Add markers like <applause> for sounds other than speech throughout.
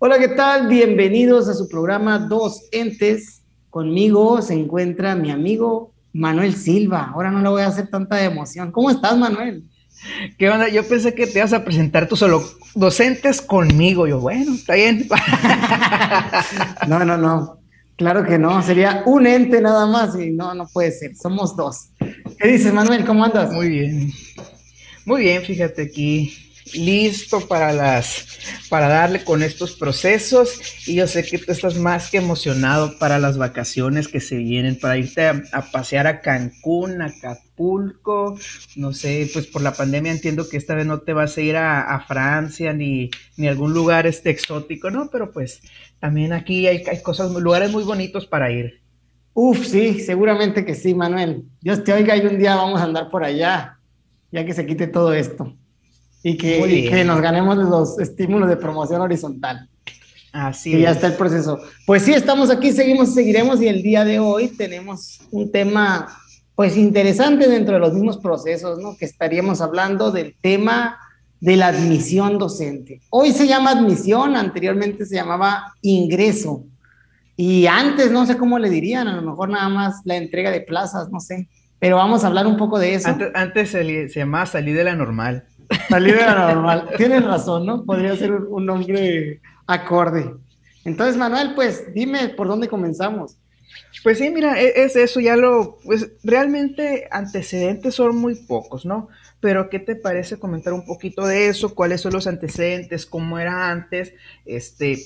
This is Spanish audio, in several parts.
Hola, ¿qué tal? Bienvenidos a su programa Dos Entes. Conmigo se encuentra mi amigo Manuel Silva. Ahora no le voy a hacer tanta emoción. ¿Cómo estás, Manuel? ¿Qué onda? Yo pensé que te ibas a presentar tú solo docentes conmigo. Yo, bueno, está bien. <laughs> no, no, no. Claro que no. Sería un ente nada más y no, no puede ser. Somos dos. ¿Qué dices, Manuel? ¿Cómo andas? Muy bien. Muy bien, fíjate aquí listo para las para darle con estos procesos y yo sé que tú estás más que emocionado para las vacaciones que se vienen para irte a, pasear a Cancún, a Acapulco, no sé, pues por la pandemia entiendo que esta vez no te vas a ir a, Francia ni, ni a algún lugar este exótico, ¿no? Pero pues también aquí hay, cosas, lugares muy bonitos para ir. Uf, sí, seguramente que sí, Manuel. Dios te oiga y un día vamos a andar por allá, ya que se quite todo esto y que, nos ganemos los estímulos de promoción horizontal. Así que ya está el proceso. Pues sí, estamos aquí, seguimos, seguiremos y el día de hoy tenemos un tema pues interesante dentro de los mismos procesos, ¿no? Que estaríamos hablando del tema de la admisión docente. Hoy se llama admisión, anteriormente se llamaba ingreso. Y antes no sé cómo le dirían, a lo mejor nada más la entrega de plazas, no sé. Pero vamos a hablar un poco de eso. Antes, antes se, se llamaba salir de la normal. La normal. Tienes razón, ¿no? Podría ser un, nombre acorde. Entonces, Manuel, pues dime por dónde comenzamos. Pues sí, mira, e, es, eso, ya lo, pues realmente antecedentes son muy pocos, ¿no? Pero ¿qué te parece comentar un poquito de eso? ¿Cuáles son los antecedentes? ¿Cómo era antes? Este,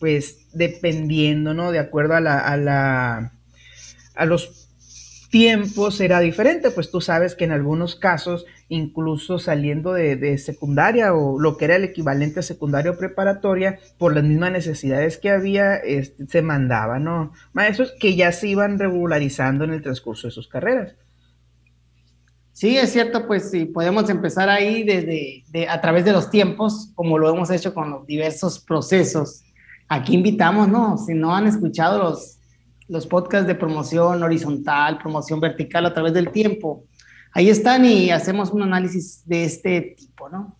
pues dependiendo, ¿no? De acuerdo a la, a la, a los tiempos era diferente, pues tú sabes que en algunos casos, incluso saliendo de, secundaria o lo que era el equivalente a secundaria o preparatoria, por las mismas necesidades que había, este, se mandaba, ¿no? Maestros que ya se iban regularizando en el transcurso de sus carreras. Sí, es cierto, pues sí, podemos empezar ahí desde a través de los tiempos, como lo hemos hecho con los diversos procesos. Aquí invitamos, ¿no? Si no han escuchado los los podcasts de promoción horizontal, promoción vertical a través del tiempo. Ahí están y hacemos un análisis de este tipo, ¿no?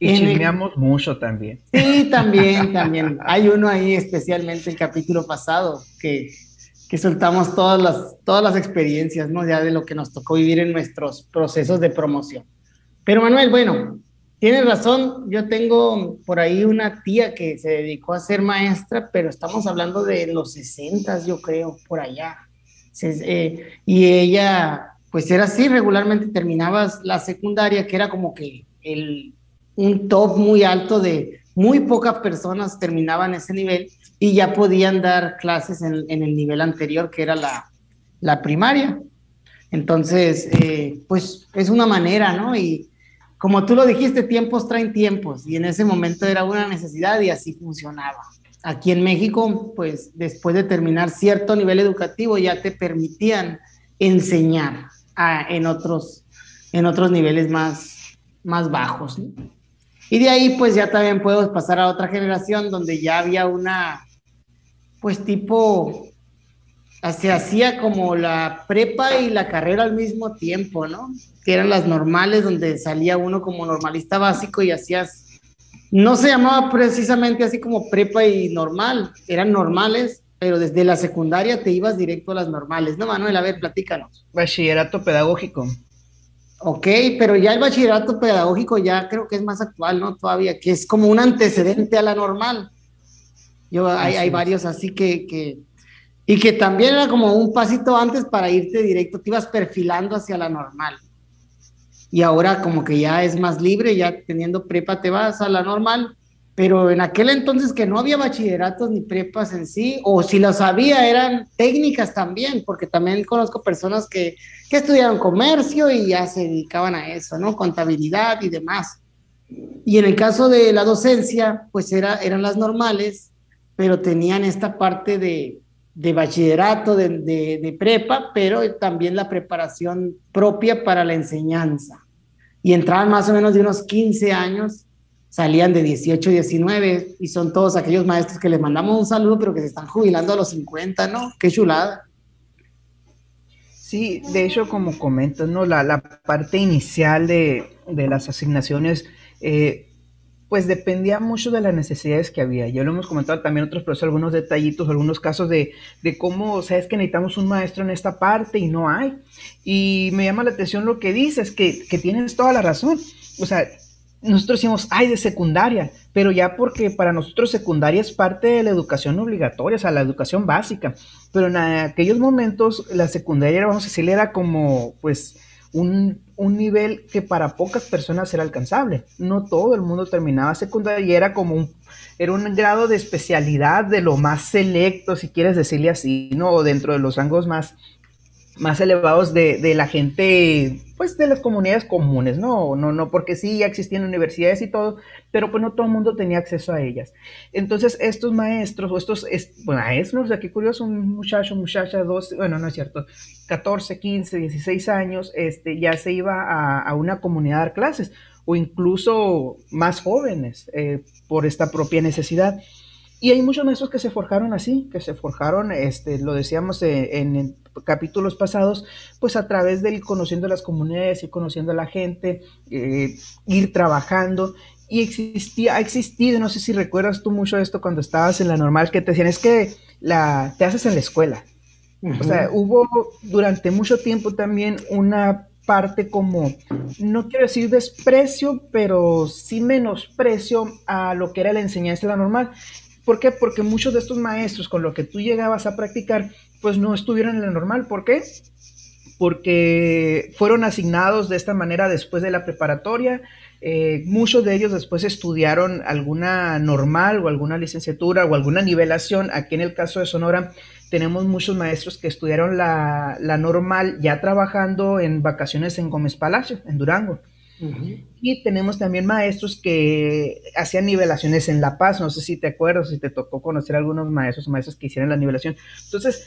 Y chismeamos mucho también. Sí, también, también. Hay uno ahí especialmente el capítulo pasado que, que soltamos todas las, todas las experiencias, ¿no? Ya de lo que nos tocó vivir en nuestros procesos de promoción. Pero Manuel, bueno, Tienes razón, yo tengo por ahí una tía que se dedicó a ser maestra, pero estamos hablando de los 60, yo creo, por allá. Eh, y ella, pues era así, regularmente terminabas la secundaria, que era como que el, un top muy alto de muy pocas personas terminaban ese nivel y ya podían dar clases en, el nivel anterior, que era la, la primaria. Entonces, eh, pues es una manera, ¿no? Y como tú lo dijiste, tiempos traen tiempos y en ese momento era una necesidad y así funcionaba. Aquí en México, pues después de terminar cierto nivel educativo ya te permitían enseñar en, otros, en otros niveles más, más bajos. Y de ahí pues ya también puedo pasar a otra generación donde ya había una, pues tipo, se hacía como la prepa y la carrera al mismo tiempo, ¿no? que eran las normales, donde salía uno como normalista básico y hacías, no se llamaba precisamente así como prepa y normal, eran normales, pero desde la secundaria te ibas directo a las normales. No, Manuel, a ver, platícanos. Bachillerato pedagógico. Ok, pero ya el bachillerato pedagógico ya creo que es más actual, ¿no? Todavía, que es como un antecedente a la normal. Yo, hay, hay varios así que, que, y que también era como un pasito antes para irte directo, te ibas perfilando hacia la normal y ahora como que ya es más libre, ya teniendo prepa te vas a la normal, pero en aquel entonces que no había bachilleratos ni prepas en sí, o si los había eran técnicas también, porque también conozco personas que, que estudiaron comercio y ya se dedicaban a eso, ¿no? Contabilidad y demás. Y en el caso de la docencia, pues era, eran las normales, pero tenían esta parte de, de bachillerato, de, de, prepa, pero también la preparación propia para la enseñanza. Y entraban más o menos de unos 15 años, salían de 18, 19, y son todos aquellos maestros que les mandamos un saludo, pero que se están jubilando a los 50, ¿no? Qué chulada. Sí, de hecho, como comentas, ¿no? La, la parte inicial de, de las asignaciones, eh, pues dependía mucho de las necesidades que había. Ya lo hemos comentado también otros profesores, algunos detallitos, algunos casos de, cómo, sabes que necesitamos un maestro en esta parte y no hay. Y me llama la atención lo que dices, que, que tienes toda la razón. O sea, nosotros decimos, ay, de secundaria, pero ya porque para nosotros secundaria es parte de la educación obligatoria, o sea, la educación básica. Pero en aquellos momentos la secundaria, vamos a decirle, era como, pues, un, un, nivel que para pocas personas era alcanzable. No todo el mundo terminaba secundaria y era como un, era un grado de especialidad de lo más selecto, si quieres decirle así, ¿no? O dentro de los rangos más, más elevados de, de, la gente, pues de las comunidades comunes, ¿no? No, no, porque sí, ya existían universidades y todo, pero pues no todo el mundo tenía acceso a ellas. Entonces, estos maestros, o estos bueno, maestros, aquí curioso, un muchacho, muchacha, dos, bueno, no es cierto, 14, 15, 16 años, este, ya se iba a, a una comunidad a dar clases, o incluso más jóvenes, eh, por esta propia necesidad. Y hay muchos maestros que se forjaron así, que se forjaron, este, lo decíamos eh, en, en, capítulos pasados, pues a través del conociendo las comunidades, y conociendo a la gente, eh, ir trabajando. Y existía, ha existido, no sé si recuerdas tú mucho esto cuando estabas en la normal, que te decían, es que la, te haces en la escuela. Uh -huh. O sea, hubo durante mucho tiempo también una parte como, no quiero decir desprecio, pero sí menosprecio a lo que era la enseñanza de la normal. ¿Por qué? Porque muchos de estos maestros con lo que tú llegabas a practicar, pues no estuvieron en la normal. ¿Por qué? Porque fueron asignados de esta manera después de la preparatoria. Eh, muchos de ellos después estudiaron alguna normal o alguna licenciatura o alguna nivelación. Aquí en el caso de Sonora tenemos muchos maestros que estudiaron la, la normal ya trabajando en vacaciones en Gómez Palacio, en Durango. Uh -huh. Y tenemos también maestros que hacían nivelaciones en La Paz, no sé si te acuerdas, si te tocó conocer a algunos maestros o maestros que hicieron la nivelación. Entonces,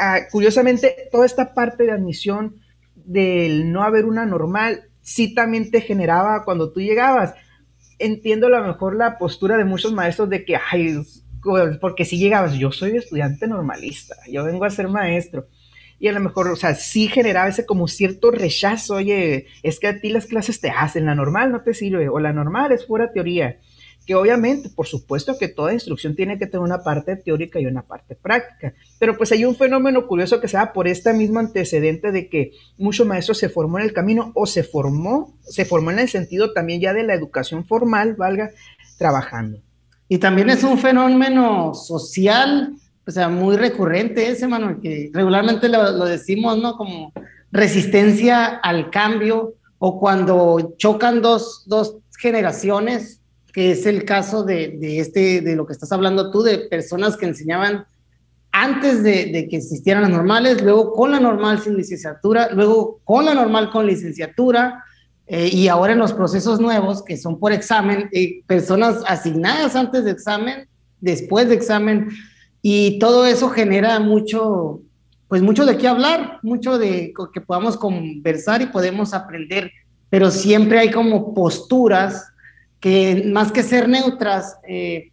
uh, curiosamente, toda esta parte de admisión del no haber una normal, sí también te generaba cuando tú llegabas. Entiendo a lo mejor la postura de muchos maestros de que, ay, porque si llegabas, yo soy estudiante normalista, yo vengo a ser maestro y a lo mejor, o sea, sí generaba ese como cierto rechazo, oye, es que a ti las clases te hacen, la normal no te sirve, o la normal es pura teoría, que obviamente, por supuesto que toda instrucción tiene que tener una parte teórica y una parte práctica, pero pues hay un fenómeno curioso que se da por este mismo antecedente de que mucho maestro se formó en el camino o se formó, se formó en el sentido también ya de la educación formal, valga, trabajando. Y también es un fenómeno social o sea, muy recurrente ese, mano, que regularmente lo, lo, decimos, ¿no? Como resistencia al cambio o cuando chocan dos, dos generaciones, que es el caso de, de, este, de lo que estás hablando tú, de personas que enseñaban antes de, que existieran las normales, luego con la normal sin licenciatura, luego con la normal con licenciatura, eh, y ahora en los procesos nuevos, que son por examen, eh, personas asignadas antes de examen, después de examen, y todo eso genera mucho, pues mucho de qué hablar, mucho de que podamos conversar y podemos aprender, pero siempre hay como posturas que más que ser neutras, eh,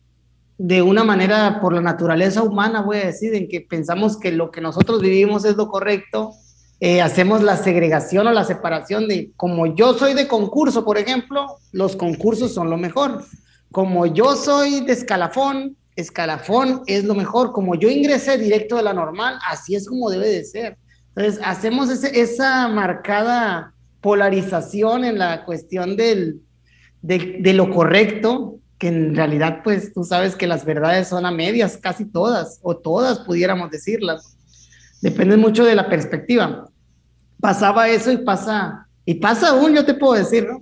de una manera por la naturaleza humana, voy a decir, en que pensamos que lo que nosotros vivimos es lo correcto, eh, hacemos la segregación o la separación de, como yo soy de concurso, por ejemplo, los concursos son lo mejor. Como yo soy de escalafón, escalafón es lo mejor. Como yo ingresé directo de la normal, así es como debe de ser. Entonces, hacemos esa marcada polarización en la cuestión del, de, de, lo correcto, que en realidad, pues tú sabes que las verdades son a medias, casi todas, o todas pudiéramos decirlas. Depende mucho de la perspectiva. Pasaba eso y pasa, y pasa aún, yo te puedo decir, ¿no?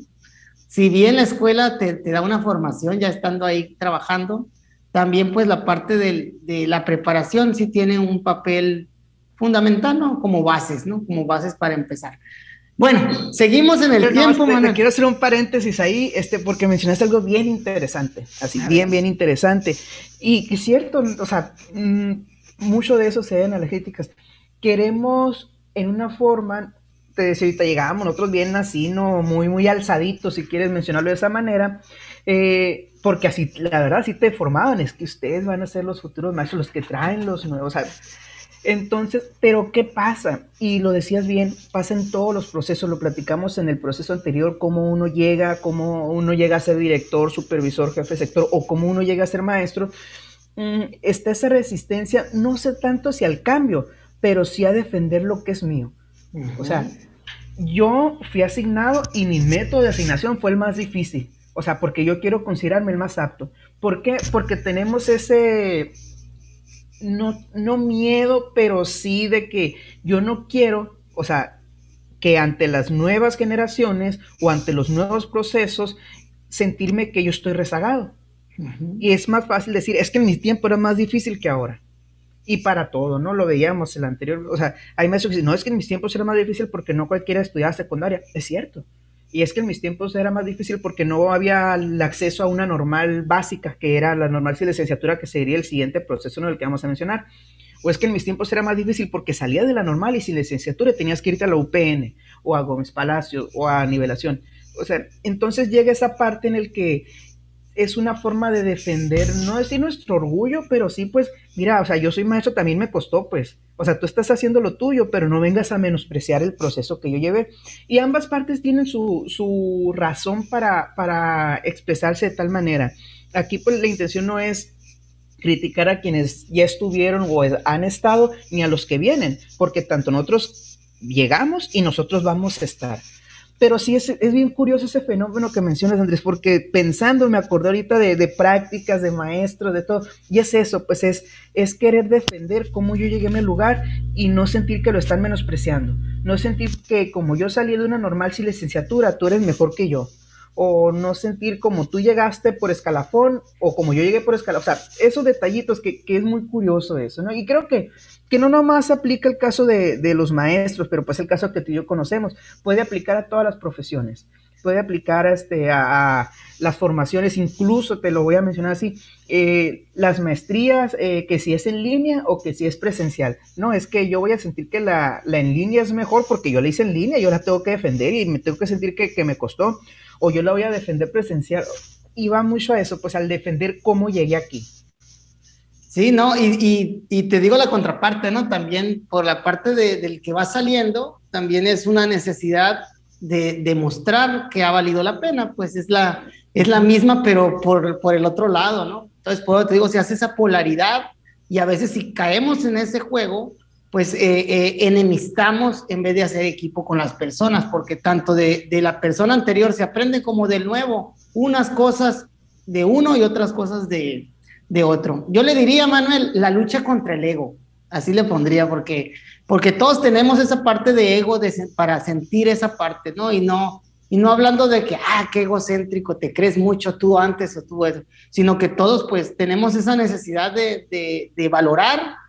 Si bien la escuela te, te da una formación ya estando ahí trabajando, también pues la parte de, de, la preparación sí tiene un papel fundamental, ¿no? Como bases, ¿no? Como bases para empezar. Bueno, seguimos en el Pero tiempo, no, te, quiero hacer un paréntesis ahí, este, porque mencionaste algo bien interesante, así, bien, bien interesante. Y es cierto, o sea, mmm, mucho de eso se ve en las críticas. Queremos, en una forma, te decía ahorita llegábamos nosotros bien así, ¿no? Muy, muy alzaditos, si quieres mencionarlo de esa manera, eh, porque así, la verdad, sí te formaban, es que ustedes van a ser los futuros maestros, los que traen los nuevos, o sea, Entonces, pero ¿qué pasa? Y lo decías bien, pasa en todos los procesos, lo platicamos en el proceso anterior, cómo uno llega, cómo uno llega a ser director, supervisor, jefe de sector o cómo uno llega a ser maestro. Mm, está esa resistencia, no sé tanto hacia el cambio, pero sí a defender lo que es mío. O sea, yo fui asignado y mi método de asignación fue el más difícil. O sea, porque yo quiero considerarme el más apto. ¿Por qué? Porque tenemos ese, no, no miedo, pero sí de que yo no quiero, o sea, que ante las nuevas generaciones o ante los nuevos procesos, sentirme que yo estoy rezagado. Y es más fácil decir, es que en mi tiempo era más difícil que ahora. Y para todo, ¿no? Lo veíamos el anterior, o sea, hay maestros que dicen, no, es que en mis tiempos era más difícil porque no cualquiera estudiaba secundaria. Es cierto. Y es que en mis tiempos era más difícil porque no había el acceso a una normal básica, que era la normal de licenciatura, que sería el siguiente proceso en el que vamos a mencionar. O es que en mis tiempos era más difícil porque salía de la normal y sin licenciatura tenías que irte a la UPN o a Gómez Palacio o a nivelación. O sea, entonces llega esa parte en el que es una forma de defender, no decir nuestro orgullo, pero sí, pues, mira, o sea, yo soy maestro, también me costó, pues, o sea, tú estás haciendo lo tuyo, pero no vengas a menospreciar el proceso que yo llevé. Y ambas partes tienen su, su razón para, para expresarse de tal manera. Aquí, pues, la intención no es criticar a quienes ya estuvieron o han estado, ni a los que vienen, porque tanto nosotros llegamos y nosotros vamos a estar. Pero sí es, es, bien curioso ese fenómeno que mencionas, Andrés, porque pensando, me acordé ahorita de, de, prácticas, de maestros, de todo, y es eso, pues es, es querer defender cómo yo llegué a mi lugar y no sentir que lo están menospreciando, no sentir que como yo salí de una normal sin licenciatura, tú eres mejor que yo, o no sentir como tú llegaste por escalafón o como yo llegué por escalafón. O sea, esos detallitos que, que, es muy curioso eso, ¿no? Y creo que, que no nomás aplica el caso de, de, los maestros, pero pues el caso que tú y yo conocemos, puede aplicar a todas las profesiones, puede aplicar este, a, a las formaciones, incluso te lo voy a mencionar así, eh, las maestrías, eh, que si es en línea o que si es presencial. No, es que yo voy a sentir que la, la, en línea es mejor porque yo la hice en línea, yo la tengo que defender y me tengo que sentir que, que me costó o yo la voy a defender presencial. Y va mucho a eso, pues al defender cómo llegué aquí. Sí, no, y, y, y te digo la contraparte, ¿no? También por la parte de, del que va saliendo, también es una necesidad de demostrar que ha valido la pena, pues es la, es la misma, pero por, por el otro lado, ¿no? Entonces, por te digo, se hace esa polaridad y a veces si caemos en ese juego, pues eh, eh, enemistamos en vez de hacer equipo con las personas, porque tanto de, de, la persona anterior se aprende como del nuevo, unas cosas de uno y otras cosas de, de otro. Yo le diría, Manuel, la lucha contra el ego, así le pondría, porque, porque todos tenemos esa parte de ego para sentir esa parte, ¿no? Y no, y no hablando de que, ah, qué egocéntrico, te crees mucho tú antes o tú eso, sino que todos pues tenemos esa necesidad de, de, de valorar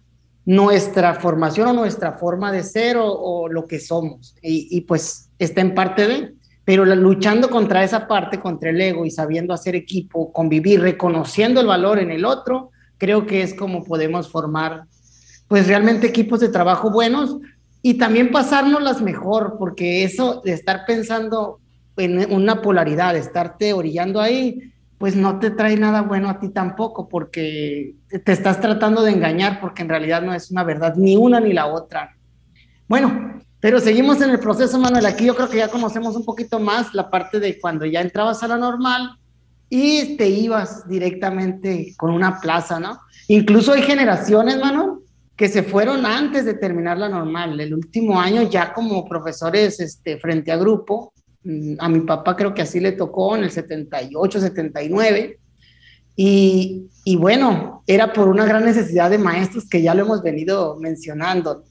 nuestra formación o nuestra forma de ser o, lo que somos. Y, pues está en parte de, pero luchando contra esa parte, contra el ego y sabiendo hacer equipo, convivir, reconociendo el valor en el otro, creo que es como podemos formar pues realmente equipos de trabajo buenos y también pasárnoslas mejor, porque eso de estar pensando en una polaridad, de estarte orillando ahí, pues no te trae nada bueno a ti tampoco, porque te estás tratando de engañar, porque en realidad no es una verdad, ni una ni la otra. Bueno, pero seguimos en el proceso, Manuel. Aquí yo creo que ya conocemos un poquito más la parte de cuando ya entrabas a la normal y te ibas directamente con una plaza, ¿no? Incluso hay generaciones, Manuel, que se fueron antes de terminar la normal. El último año ya como profesores este, frente a grupo, a mi papá creo que así le tocó en el 78, 79. Y, y, bueno, era por una gran necesidad de maestros que ya lo hemos venido mencionando.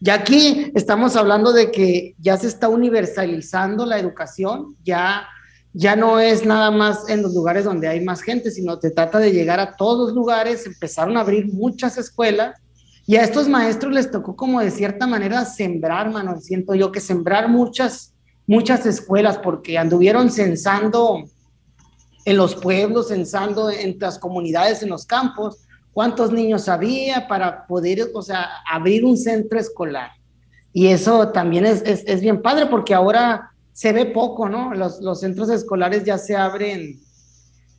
Ya aquí estamos hablando de que ya se está universalizando la educación, ya, ya no es nada más en los lugares donde hay más gente, sino te trata de llegar a todos los lugares, empezaron a abrir muchas escuelas y a estos maestros les tocó como de cierta manera sembrar, mano, siento yo que sembrar muchas muchas escuelas porque anduvieron censando en los pueblos, censando en las comunidades, en los campos, cuántos niños había para poder, o sea, abrir un centro escolar. Y eso también es, es, bien padre porque ahora se ve poco, ¿no? Los, los, centros escolares ya se abren,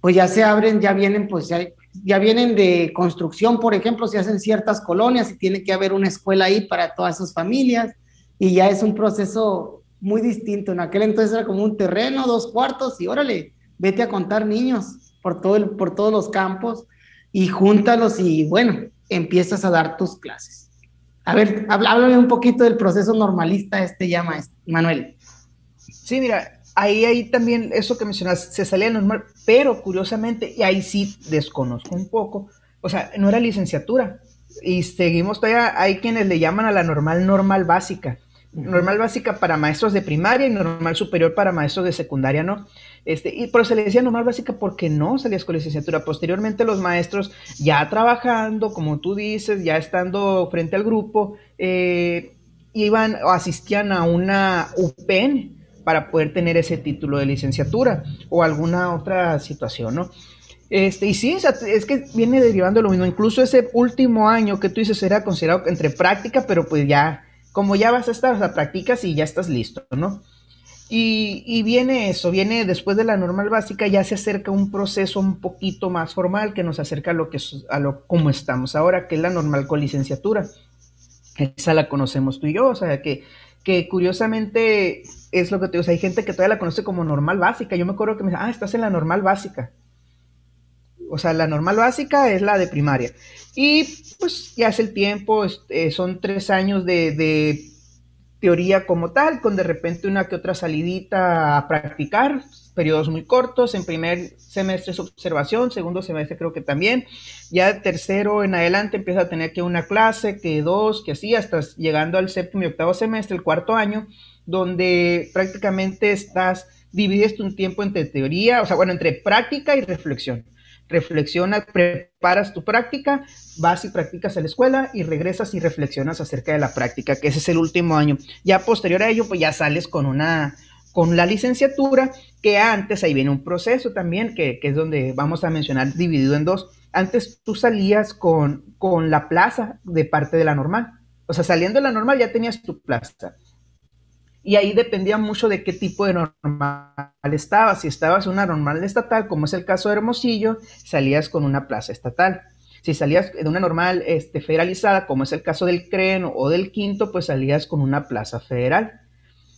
pues ya se abren, ya vienen, pues ya ya vienen de construcción, por ejemplo, se hacen ciertas colonias y tiene que haber una escuela ahí para todas sus familias y ya es un proceso muy distinto. En aquel entonces era como un terreno, dos cuartos y órale, vete a contar niños por, todo por todos los campos y júntalos y bueno, empiezas a dar tus clases. A ver, háblame un poquito del proceso normalista este llama, Manuel. Sí, mira, ahí, ahí también eso que mencionas, se salía normal, pero curiosamente, y ahí sí desconozco un poco, o sea, no era licenciatura. Y seguimos todavía, hay quienes le llaman a la normal normal básica. Normal básica para maestros de primaria y normal superior para maestros de secundaria, ¿no? Este, y, pero se le decía normal básica porque no salías con licenciatura. Posteriormente los maestros ya trabajando, como tú dices, ya estando frente al grupo, eh, iban o asistían a una UPEN, para poder tener ese título de licenciatura o alguna otra situación, ¿no? Este, y sí, es que viene derivando lo mismo. Incluso ese último año que tú dices era considerado entre práctica, pero pues ya, como ya vas a estar, o sea, practicas y ya estás listo, ¿no? Y, y, viene eso, viene después de la normal básica, ya se acerca un proceso un poquito más formal que nos acerca a lo que a lo como estamos ahora, que es la normal con licenciatura. Esa la conocemos tú y yo, o sea que que curiosamente es lo que te digo, hay gente que todavía la conoce como normal básica. Yo me acuerdo que me dice, ah, estás en la normal básica. O sea, la normal básica es la de primaria. Y pues ya es el tiempo, este, son tres años de, de, teoría como tal, con de repente una que otra salidita a practicar, periodos muy cortos, en primer semestre es observación, segundo semestre creo que también, ya tercero en adelante empieza a tener que una clase, que dos, que así, hasta llegando al séptimo y octavo semestre, el cuarto año, donde prácticamente estás, divides un tiempo entre teoría, o sea, bueno, entre práctica y reflexión. Reflexionas, preparas tu práctica, vas y practicas en la escuela y regresas y reflexionas acerca de la práctica, que ese es el último año. Ya posterior a ello, pues ya sales con una, con la licenciatura, que antes, ahí viene un proceso también, que, es donde vamos a mencionar dividido en dos. Antes tú salías con, con la plaza de parte de la normal. O sea, saliendo de la normal ya tenías tu plaza. Y ahí dependía mucho de qué tipo de normal estabas. Si estabas en una normal estatal, como es el caso de Hermosillo, salías con una plaza estatal. Si salías de una normal este, federalizada, como es el caso del CREN o del Quinto, pues salías con una plaza federal.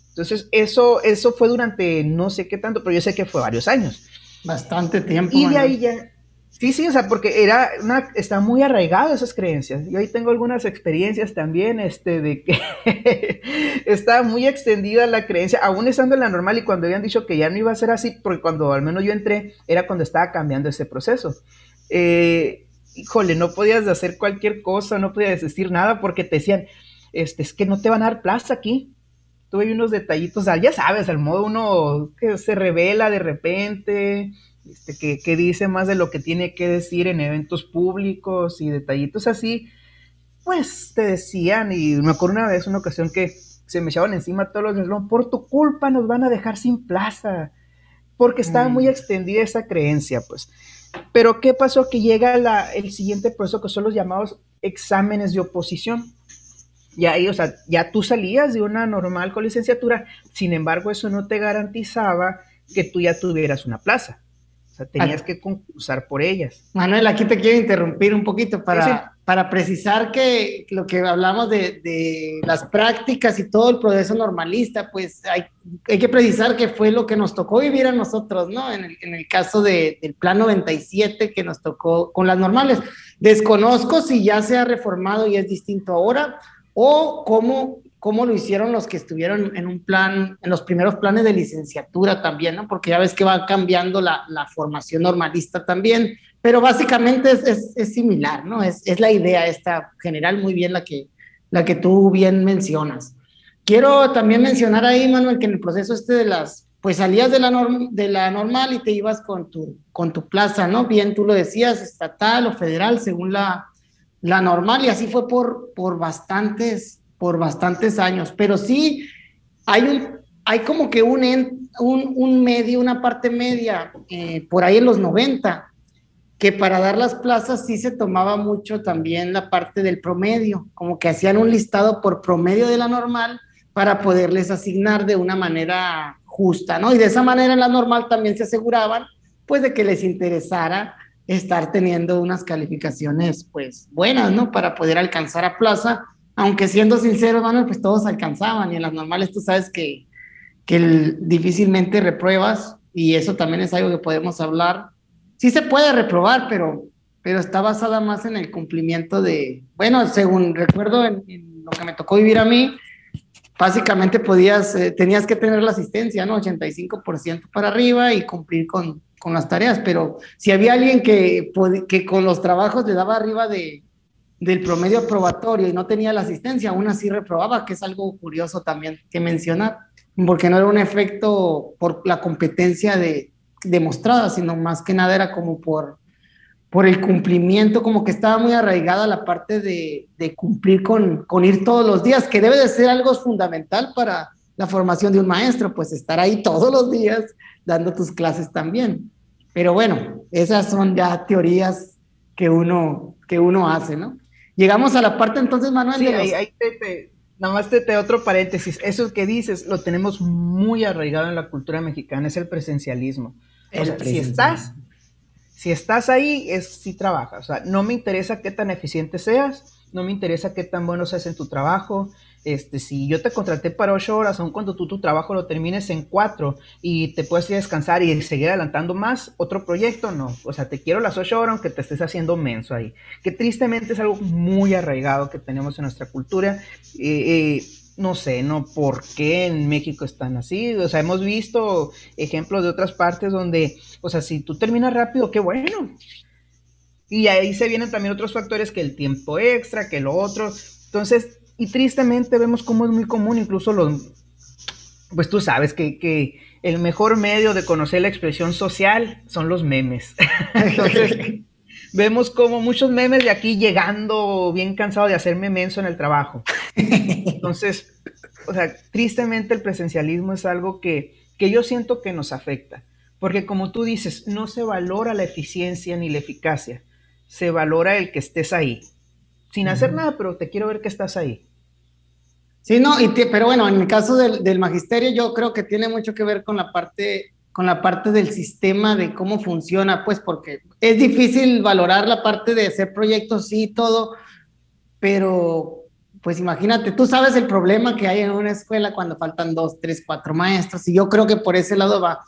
Entonces, eso, eso fue durante no sé qué tanto, pero yo sé que fue varios años. Bastante tiempo. Y de ahí ya. Sí, sí, o sea, porque era una, está muy arraigado esas creencias. Yo ahí tengo algunas experiencias también, este, de que <laughs> está muy extendida la creencia, aún estando en la normal y cuando habían dicho que ya no iba a ser así, porque cuando al menos yo entré, era cuando estaba cambiando ese proceso. Eh, híjole, no podías hacer cualquier cosa, no podías decir nada porque te decían, este, es que no te van a dar plaza aquí tuve unos detallitos, ya sabes, al modo uno que se revela de repente, este, que, dice más de lo que tiene que decir en eventos públicos y detallitos así, pues te decían, y me acuerdo una vez, una ocasión que se me echaban encima todos los días, por tu culpa nos van a dejar sin plaza, porque estaba muy mm. extendida esa creencia, pues. Pero ¿qué pasó? Que llega la, el siguiente proceso que son los llamados exámenes de oposición ya, o sea, ya tú salías de una normal con licenciatura, sin embargo, eso no te garantizaba que tú ya tuvieras una plaza. O sea, tenías que concursar por ellas. Manuel, aquí te quiero interrumpir un poquito para, para precisar que lo que hablamos de, de, las prácticas y todo el proceso normalista, pues hay, hay, que precisar que fue lo que nos tocó vivir a nosotros, ¿no? En el, en el caso de, del Plan 97 que nos tocó con las normales. Desconozco si ya se ha reformado y es distinto ahora, o cómo, cómo lo hicieron los que estuvieron en un plan, en los primeros planes de licenciatura también, ¿no? Porque ya ves que va cambiando la, la formación normalista también, pero básicamente es, es, es similar, ¿no? Es, es, la idea esta general, muy bien la que, la que tú bien mencionas. Quiero también mencionar ahí, Manuel, que en el proceso este de las, pues salías de la, norm, de la normal y te ibas con tu, con tu plaza, ¿no? Bien, tú lo decías, estatal o federal, según la, la normal y así fue por, por, bastantes, por bastantes años. Pero sí hay, un, hay como que un, un, medio, una parte media, eh, por ahí en los 90, que para dar las plazas sí se tomaba mucho también la parte del promedio, como que hacían un listado por promedio de la normal para poderles asignar de una manera justa, ¿no? Y de esa manera en la normal también se aseguraban, pues, de que les interesara estar teniendo unas calificaciones pues buenas, ¿no? Para poder alcanzar a plaza, aunque siendo sincero, Manuel, pues todos alcanzaban y en las normales tú sabes que, que difícilmente repruebas y eso también es algo que podemos hablar. Sí se puede reprobar, pero, pero está basada más en el cumplimiento de, bueno, según recuerdo en, lo que me tocó vivir a mí, básicamente podías, eh, tenías que tener la asistencia, ¿no? 85% para arriba y cumplir con, con las tareas, pero si había alguien que, que con los trabajos le daba arriba de, del promedio probatorio y no tenía la asistencia, aún así reprobaba, que es algo curioso también que mencionar, porque no era un efecto por la competencia de, demostrada, sino más que nada era como por, por el cumplimiento, como que estaba muy arraigada la parte de, de cumplir con, con, ir todos los días, que debe de ser algo fundamental para la formación de un maestro, pues estar ahí todos los días dando tus clases también. Pero bueno, esas son ya teorías que uno, que uno hace, ¿no? Llegamos a la parte entonces, Manuel. Sí, ahí, te, nada más te, otro paréntesis. Eso que dices lo tenemos muy arraigado en la cultura mexicana, es el presencialismo. O sea, si estás, si estás ahí, es si trabajas. O sea, no me interesa qué tan eficiente seas, no me interesa qué tan bueno seas en tu trabajo, este, si yo te contraté para ocho horas, aun cuando tú tu trabajo lo termines en cuatro y te puedes ir a descansar y seguir adelantando más, otro proyecto, no. O sea, te quiero las ocho horas aunque te estés haciendo menso ahí. Que tristemente es algo muy arraigado que tenemos en nuestra cultura. Eh, eh, no sé, ¿no? ¿Por qué en México están así? O sea, hemos visto ejemplos de otras partes donde, o sea, si tú terminas rápido, qué bueno. Y ahí se vienen también otros factores que el tiempo extra, que lo otro. Entonces, y tristemente vemos cómo es muy común, incluso los, pues tú sabes que, que el mejor medio de conocer la expresión social son los memes. <laughs> Entonces, vemos como muchos memes de aquí llegando bien cansado de hacerme menso en el trabajo. Entonces, o sea, tristemente el presencialismo es algo que, que yo siento que nos afecta. Porque como tú dices, no se valora la eficiencia ni la eficacia, se valora el que estés ahí sin hacer nada, pero te quiero ver que estás ahí. Sí, no, y pero bueno, en el caso del, del, magisterio yo creo que tiene mucho que ver con la parte con la parte del sistema de cómo funciona, pues porque es difícil valorar la parte de hacer proyectos, sí, todo, pero pues imagínate, tú sabes el problema que hay en una escuela cuando faltan dos, tres, cuatro maestros, y yo creo que por ese lado va.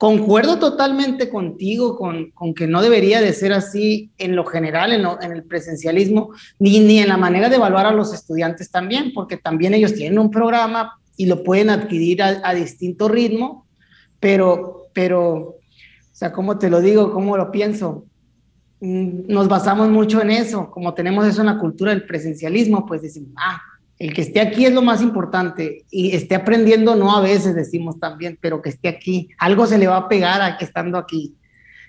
Concuerdo totalmente contigo con, con, que no debería de ser así en lo general, en, en, el presencialismo, ni, ni en la manera de evaluar a los estudiantes también, porque también ellos tienen un programa y lo pueden adquirir a, a distinto ritmo, pero, pero, o sea, ¿cómo te lo digo? ¿Cómo lo pienso? Mm, nos basamos mucho en eso, como tenemos eso en la cultura del presencialismo, pues decimos, ah, el que esté aquí es lo más importante y esté aprendiendo, no a veces decimos también, pero que esté aquí. Algo se le va a pegar a que estando aquí.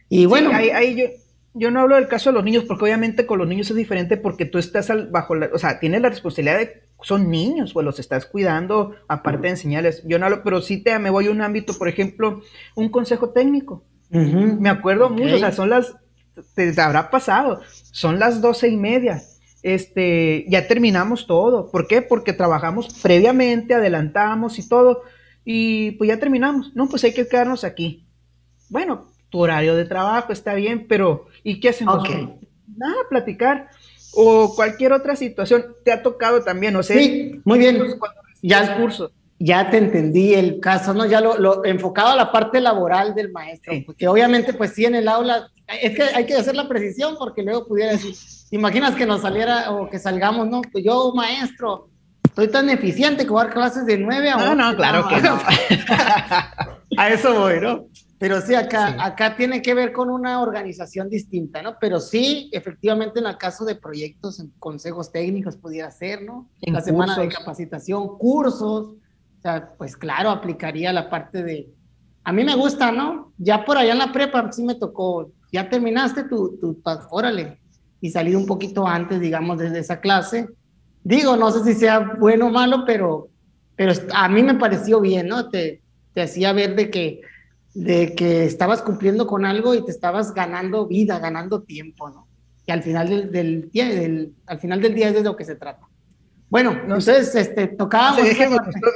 Y bueno. ahí, yo, yo, no hablo del caso de los niños, porque obviamente con los niños es diferente porque tú estás bajo la, o sea, tienes la responsabilidad de, son niños, pues los estás cuidando, aparte de enseñarles. Yo no hablo, pero sí te, me voy a un ámbito, por ejemplo, un consejo técnico. Me acuerdo mucho, o sea, son las, te, te habrá pasado, son las doce y media este, ya terminamos todo. ¿Por qué? Porque trabajamos previamente, adelantamos y todo, y pues ya terminamos. No, pues hay que quedarnos aquí. Bueno, tu horario de trabajo está bien, pero ¿y qué hacemos? Nada, platicar. O cualquier otra situación. Te ha tocado también, o sea. Sí, muy bien. Ya el curso ya te entendí el caso, ¿no? Ya lo, lo, enfocado a la parte laboral del maestro, porque obviamente pues sí en el aula, es que hay que hacer la precisión porque luego pudiera decir, imaginas que nos saliera o que salgamos, no, pues yo maestro, estoy tan eficiente que voy a dar clases de nueve a No, no, claro que no. <laughs> a eso voy, ¿no? Pero sí acá, acá tiene que ver con una organización distinta, ¿no? Pero sí, efectivamente, en el caso de proyectos, en consejos técnicos pudiera ser, ¿no? En la semana de capacitación, cursos, o sea, pues claro, aplicaría la parte de, a mí me gusta, ¿no? Ya por allá en la prepa sí me tocó, ya terminaste tu, tu, órale, y salir un poquito antes, digamos, desde esa clase. Digo, no sé si sea bueno o malo, pero, pero a mí me pareció bien, ¿no? Te, te hacía ver de que, de que estabas cumpliendo con algo y te estabas ganando vida, ganando tiempo, ¿no? Y al final del, del día, del, al final del día es de lo que se trata. Bueno, entonces, este, tocábamos.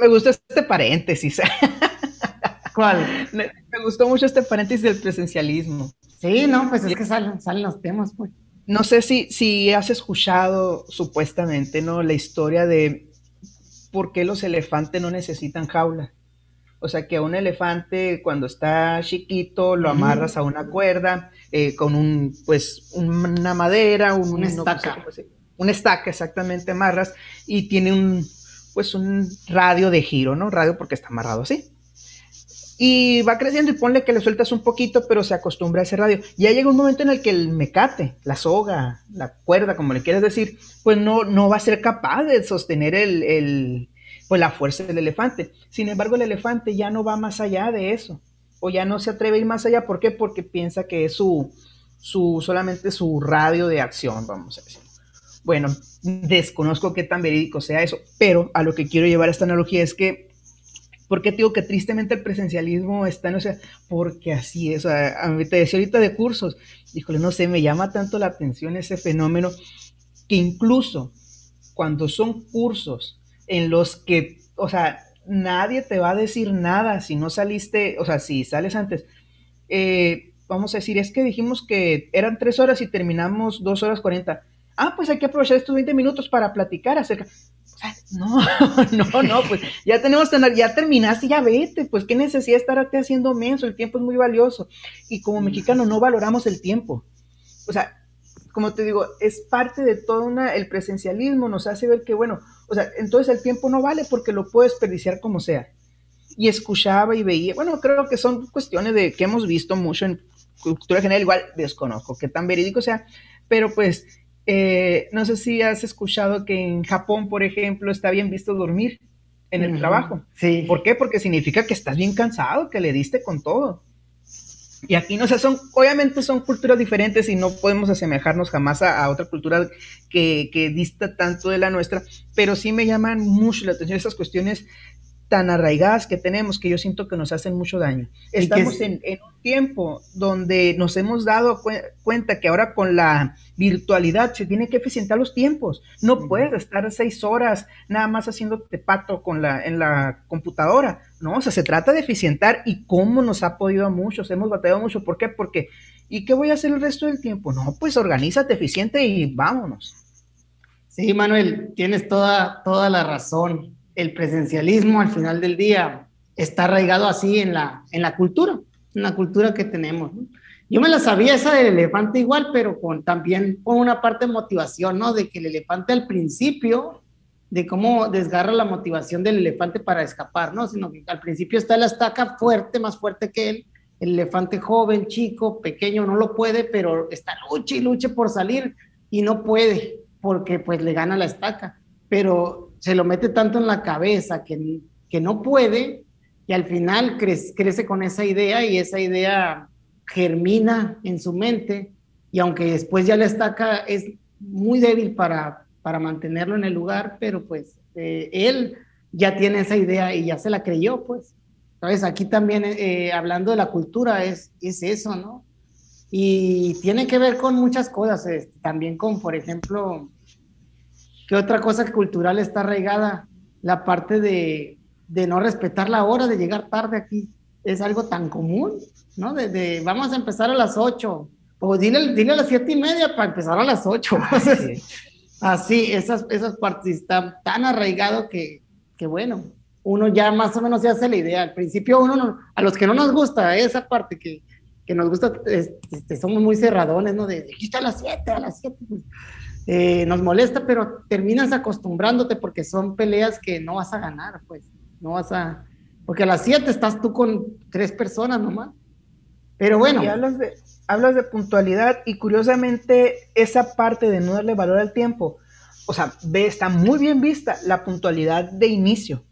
me, gustó, este paréntesis. <laughs> ¿Cuál? Me, gustó mucho este paréntesis del presencialismo. Sí, no, pues es que salen, salen los temas, pues. No sé si, si has escuchado supuestamente, ¿no? La historia de por qué los elefantes no necesitan jaula. O sea, que a un elefante cuando está chiquito lo amarras a una cuerda eh, con un, pues, una madera, un, una estaca. Una estaca, exactamente, amarras y tiene un, pues, un radio de giro, ¿no? Radio porque está amarrado así. Y va creciendo y ponle que le sueltas un poquito, pero se acostumbra a ese radio. Ya llega un momento en el que el mecate, la soga, la cuerda, como le quieras decir, pues no, no va a ser capaz de sostener el, pues la fuerza del elefante. Sin embargo, el elefante ya no va más allá de eso. O ya no se atreve a ir más allá. ¿Por qué? Porque piensa que es su, su solamente su radio de acción, vamos a decir. Bueno, desconozco qué tan verídico sea eso, pero a lo que quiero llevar esta analogía es que ¿Por qué digo que tristemente el presencialismo está, no sé, porque así es, o sea, te decía ahorita de cursos, híjole, no sé, me llama tanto la atención ese fenómeno que incluso cuando son cursos en los que, o sea, nadie te va a decir nada si no saliste, o sea, si sales antes, eh, vamos a decir, es que dijimos que eran tres horas y terminamos dos horas cuarenta. Ah, pues hay que aprovechar estos 20 minutos para platicar acerca. No, <laughs> no, no, pues ya tenemos, ya terminaste, ya vete, pues qué necesidad de estar haciendo menso, el tiempo es muy valioso. Y como mexicanos no valoramos el tiempo. O sea, como te digo, es parte de todo una, el presencialismo nos hace ver que, bueno, o sea, entonces el tiempo no vale porque lo puedes desperdiciar como sea. Y escuchaba y veía, bueno, creo que son cuestiones de que hemos visto mucho en cultura general, igual desconozco qué tan verídico sea, pero pues eh, no sé si has escuchado que en Japón, por ejemplo, está bien visto dormir en el trabajo. Sí. ¿Por qué? Porque significa que estás bien cansado, que le diste con todo. Y aquí no sé, son, obviamente son culturas diferentes y no podemos asemejarnos jamás a, otra cultura que, que, dista tanto de la nuestra, pero sí me llaman mucho la atención esas cuestiones tan arraigadas que tenemos que yo siento que nos hacen mucho daño. Estamos en, un tiempo donde nos hemos dado cuenta que ahora con la virtualidad se tiene que eficientar los tiempos. No puedes estar seis horas nada más haciéndote pato con la, en la computadora. No, o sea, se trata de eficientar y cómo nos ha podido a muchos, hemos batallado mucho. ¿Por qué? Porque, ¿y qué voy a hacer el resto del tiempo? No, pues organízate eficiente y vámonos. Sí, Manuel, tienes toda, toda la razón el presencialismo al final del día está arraigado así en la, en la cultura, en cultura que tenemos. Yo me la sabía esa del elefante igual, pero con también con una parte de motivación, ¿no? De que el elefante al principio, de cómo desgarra la motivación del elefante para escapar, ¿no? Sino que al principio está la estaca fuerte, más fuerte que él, el elefante joven, chico, pequeño, no lo puede, pero está lucha y lucha por salir y no puede, porque pues le gana la estaca. Pero se lo mete tanto en la cabeza que, que no puede y al final crece, crece con esa idea y esa idea germina en su mente y aunque después ya la estaca es muy débil para, para mantenerlo en el lugar, pero pues eh, él ya tiene esa idea y ya se la creyó, pues. Entonces aquí también eh, hablando de la cultura es, es eso, ¿no? Y tiene que ver con muchas cosas, este, también con, por ejemplo, ¿Qué otra cosa cultural está arraigada? La parte de, de, no respetar la hora, de llegar tarde aquí. Es algo tan común, ¿no? De, vamos a empezar a las 8. O dile, dile a las siete y media para empezar a las 8. <laughs> así, esas, esas partes están tan arraigadas que, que, bueno, uno ya más o menos se hace la idea. Al principio, uno, a los que no nos gusta esa parte que, que nos gusta, este, somos muy cerradones, ¿no? De, aquí está a las 7, a las 7. Eh, nos molesta, pero terminas acostumbrándote porque son peleas que no vas a ganar, pues, no vas a, porque a las 7 estás tú con tres personas nomás. Pero bueno. Y hablas de, hablas de puntualidad y curiosamente esa parte de no darle valor al tiempo, o sea, ve, está muy bien vista la puntualidad de inicio,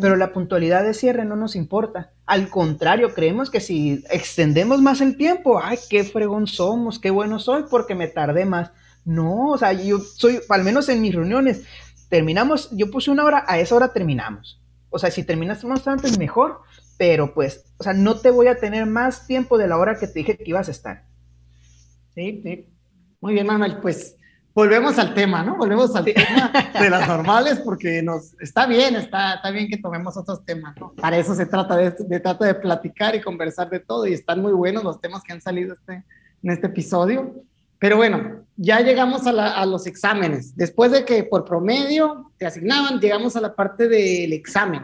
pero la puntualidad de cierre no nos importa. Al contrario, creemos que si extendemos más el tiempo, ay, qué fregón somos, qué bueno soy porque me tardé más. No, o sea, yo soy, al menos en mis reuniones, terminamos, yo puse una hora, a esa hora terminamos. O sea, si terminas más antes, mejor, pero pues, o sea, no te voy a tener más tiempo de la hora que te dije que ibas a estar. Sí, sí. Muy bien, Manuel, pues volvemos al tema, ¿no? Volvemos al tema de las <laughs> normales porque nos está bien, está, está bien que tomemos otros temas, ¿no? Para eso se trata de, de, trata de platicar y conversar de todo y están muy buenos los temas que han salido este, en este episodio. Pero bueno, ya llegamos a, los exámenes. Después de que por promedio te asignaban, llegamos a la parte del examen.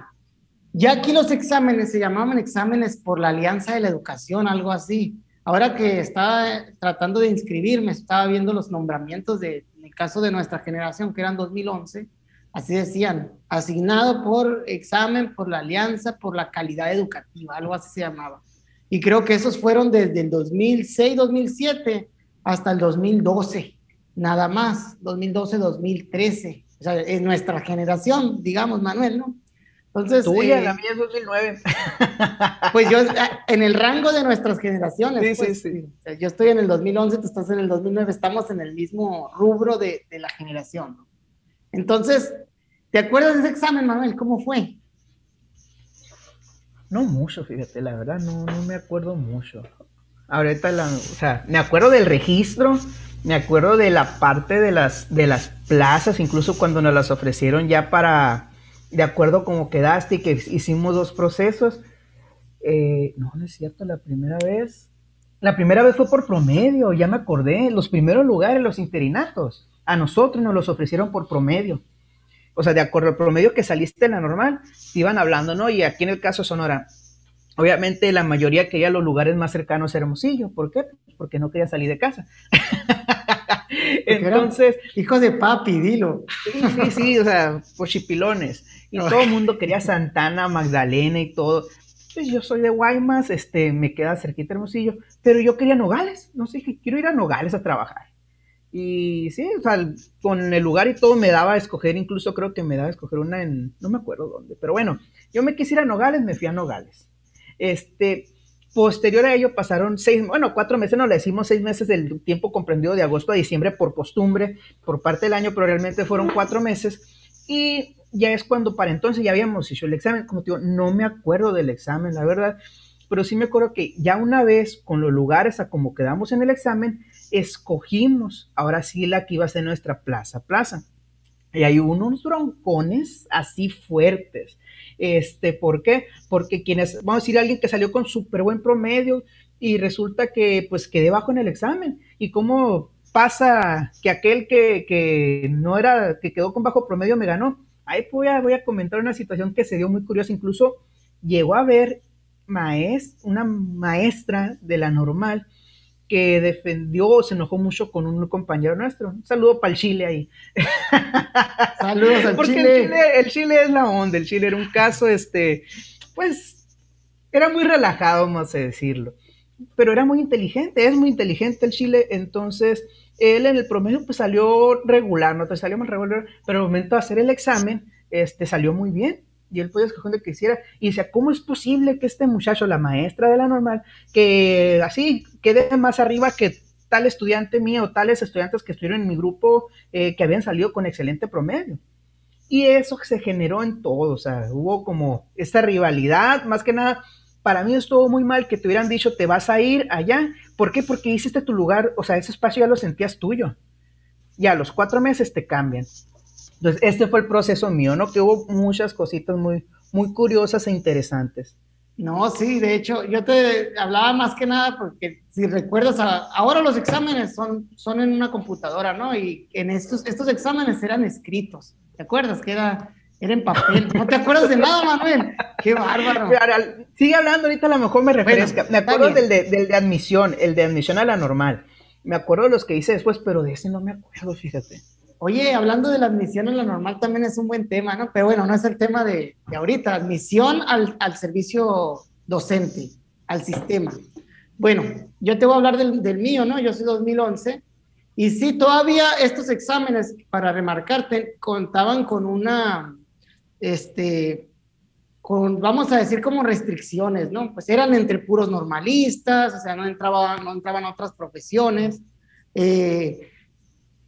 Ya aquí los exámenes se llamaban exámenes por la Alianza de la Educación, algo así. Ahora que estaba tratando de inscribirme, estaba viendo los nombramientos de, en el caso de nuestra generación, que eran 2011, así decían, asignado por examen, por la alianza, por la calidad educativa, algo así se llamaba. Y creo que esos fueron desde el 2006, 2007 hasta el 2012, nada más, 2012, 2013. O sea, en nuestra generación, digamos, Manuel, ¿no? Entonces, Tuya, eh, la mía es 2009. <laughs> Pues yo, ah, en el rango de nuestras generaciones. Sí, sí, pues, sí. Yo estoy en el 2011, tú estás en el 2009, estamos en el mismo rubro de, de la generación. Entonces, ¿te acuerdas de ese examen, Manuel? ¿Cómo fue? No mucho, fíjate, la verdad, no, no me acuerdo mucho. Ahorita, la, o sea, me acuerdo del registro, me acuerdo de la parte de las, de las plazas, incluso cuando nos las ofrecieron ya para de acuerdo como quedaste y que hicimos dos procesos. Eh, no, no es cierto, la primera vez. La primera vez fue por promedio, ya me acordé. Los primeros lugares, los interinatos, a nosotros nos los ofrecieron por promedio. O sea, de acuerdo al promedio que saliste en la normal, iban hablando, ¿no? Y aquí en el caso Sonora, obviamente la mayoría quería los lugares más cercanos a Hermosillo. ¿Por qué? Pues porque no quería salir de casa. <laughs> Entonces. Hijos de papi, dilo. Sí, sí, sí, o sea, pochipilones. Y todo el mundo quería Santana, Magdalena y todo. Pues yo soy de Guaymas, este, me queda cerquita Hermosillo, pero yo quería Nogales, no sé, quiero ir a Nogales a trabajar. Y sí, o sea, con el lugar y todo me daba a escoger, incluso creo que me daba a escoger una en, no me acuerdo dónde, pero bueno, yo me quisiera a Nogales, me fui a Nogales. Este, Posterior a ello pasaron seis, bueno, cuatro meses, no le decimos seis meses del tiempo comprendido de agosto a diciembre por costumbre, por parte del año, pero realmente fueron cuatro meses. Y ya es cuando para entonces ya habíamos hecho el examen. Como te digo, no me acuerdo del examen, la verdad, pero sí me acuerdo que ya una vez con los lugares a como quedamos en el examen, escogimos ahora sí la que iba a ser nuestra plaza, plaza. Y hay unos broncones así fuertes. Este, ¿Por qué? Porque quienes, vamos a decir, alguien que salió con súper buen promedio y resulta que pues quedé bajo en el examen. ¿Y cómo pasa que aquel que, que no era, que quedó con bajo promedio me ganó? Ahí voy a, voy a comentar una situación que se dio muy curiosa. Incluso llegó a ver maest una maestra de la normal que defendió, se enojó mucho con un compañero nuestro. Un saludo para el Chile ahí. <laughs> Saludos al Porque Chile. El Chile. El Chile es la onda, el Chile era un caso, este, pues, era muy relajado, vamos a decirlo. Pero era muy inteligente, es muy inteligente el Chile, entonces él en el promedio pues salió regular, no te salió más regular, pero al momento de hacer el examen, este, salió muy bien y él podía escoger que quisiera. Y decía, ¿cómo es posible que este muchacho, la maestra de la normal, que así quede más arriba que tal estudiante mío tales estudiantes que estuvieron en mi grupo eh, que habían salido con excelente promedio? Y eso se generó en todo, o sea, hubo como esta rivalidad, más que nada, para mí estuvo muy mal que te hubieran dicho, te vas a ir allá. ¿Por qué? Porque hiciste tu lugar, o sea, ese espacio ya lo sentías tuyo. Y a los cuatro meses te cambian. Entonces, este fue el proceso mío, ¿no? Que hubo muchas cositas muy, muy curiosas e interesantes. No, sí, de hecho, yo te hablaba más que nada porque si recuerdas, ahora los exámenes son, son en una computadora, ¿no? Y en estos, estos exámenes eran escritos, ¿te acuerdas? Que era, era en papel. <laughs> ¿No te acuerdas de nada, Manuel? Qué bárbaro. Sigue hablando, ahorita a lo mejor me refresca. me acuerdo del de, del de admisión, el de admisión a la normal. Me acuerdo de los que hice después, pero de ese no me acuerdo, fíjate. Oye, hablando de la admisión en la normal también es un buen tema, ¿no? Pero bueno, no es el tema de, ahorita. Admisión al, al, servicio docente, al sistema. Bueno, yo te voy a hablar del, del, mío, ¿no? Yo soy 2011. Y sí, todavía estos exámenes, para remarcarte, contaban con una, este, con, vamos a decir, como restricciones, ¿no? Pues eran entre puros normalistas, o sea, no, entraba, no entraban otras profesiones. Eh,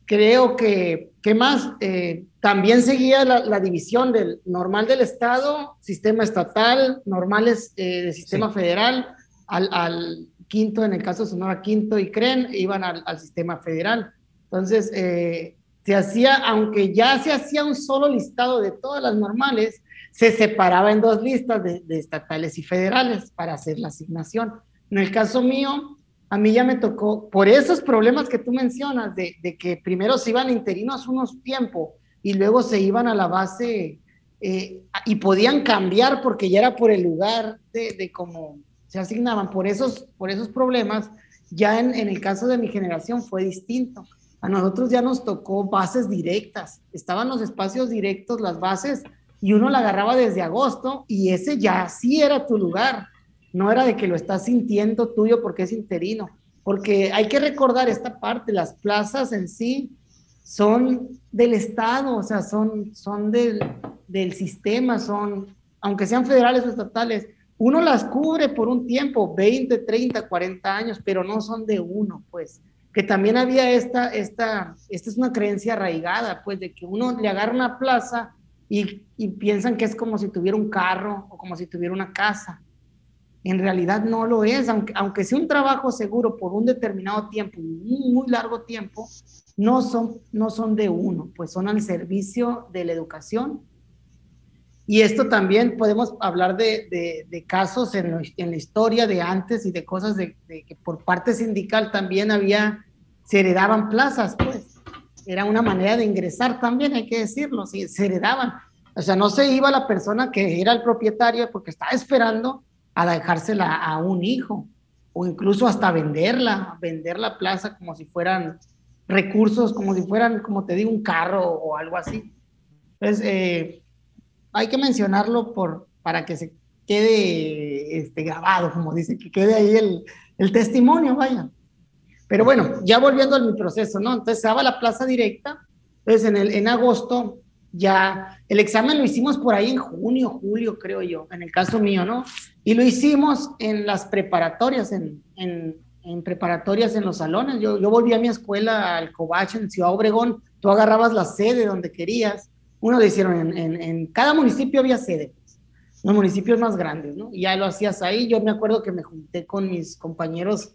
creo que, ¿qué más? Eh, también seguía la, división del normal del Estado, sistema estatal, normales eh, del sistema federal, al, al, quinto, en el caso de Sonora Quinto y CREN, iban al, al, sistema federal. Entonces, eh, se hacía, aunque ya se hacía un solo listado de todas las normales, se separaba en dos listas de, estatales y federales para hacer la asignación. En el caso mío, a mí ya me tocó, por esos problemas que tú mencionas, de, que primero se iban interinos unos tiempos y luego se iban a la base eh, y podían cambiar porque ya era por el lugar de, de cómo se asignaban. Por esos, por esos problemas, ya en, en el caso de mi generación fue distinto. A nosotros ya nos tocó bases directas. Estaban los espacios directos, las bases, y uno la agarraba desde agosto y ese ya sí era tu lugar. No era de que lo estás sintiendo tuyo porque es interino. Porque hay que recordar esta parte, las plazas en sí son del Estado, o sea, son, son del, del sistema, son, aunque sean federales o estatales, uno las cubre por un tiempo, 20, 30, 40 años, pero no son de uno, pues. Que también había esta, esta, esta es una creencia arraigada, pues, de que uno le agarra una plaza y, y piensan que es como si tuviera un carro o como si tuviera una casa. En realidad no lo es, aunque, aunque sea un trabajo seguro por un determinado tiempo, un muy largo tiempo, no son, no son de uno, pues son al servicio de la educación y esto también podemos hablar de, de, casos en, en, la historia de antes y de cosas de, que por parte sindical también había, se heredaban plazas, pues. Era una manera de ingresar también, hay que decirlo, sí, se heredaban. O sea, no se iba la persona que era el propietario porque estaba esperando a dejársela a un hijo o incluso hasta venderla, vender la plaza como si fueran recursos, como si fueran, como te digo, un carro o algo así. Entonces, eh, hay que mencionarlo por, para que se quede este, grabado, como dice, que quede ahí el, el testimonio, vaya. Pero bueno, ya volviendo a mi proceso, ¿no? Entonces se daba la plaza directa, entonces en, el, en agosto ya el examen lo hicimos por ahí en junio, julio, creo yo, en el caso mío, ¿no? Y lo hicimos en las preparatorias, en, en, preparatorias en los salones. Yo, yo volví a mi escuela al Covache en Ciudad Obregón, tú agarrabas la sede donde querías uno lo hicieron en, en, cada municipio había sede, pues, los municipios más grandes, ¿no? Y ya lo hacías ahí. Yo me acuerdo que me junté con mis compañeros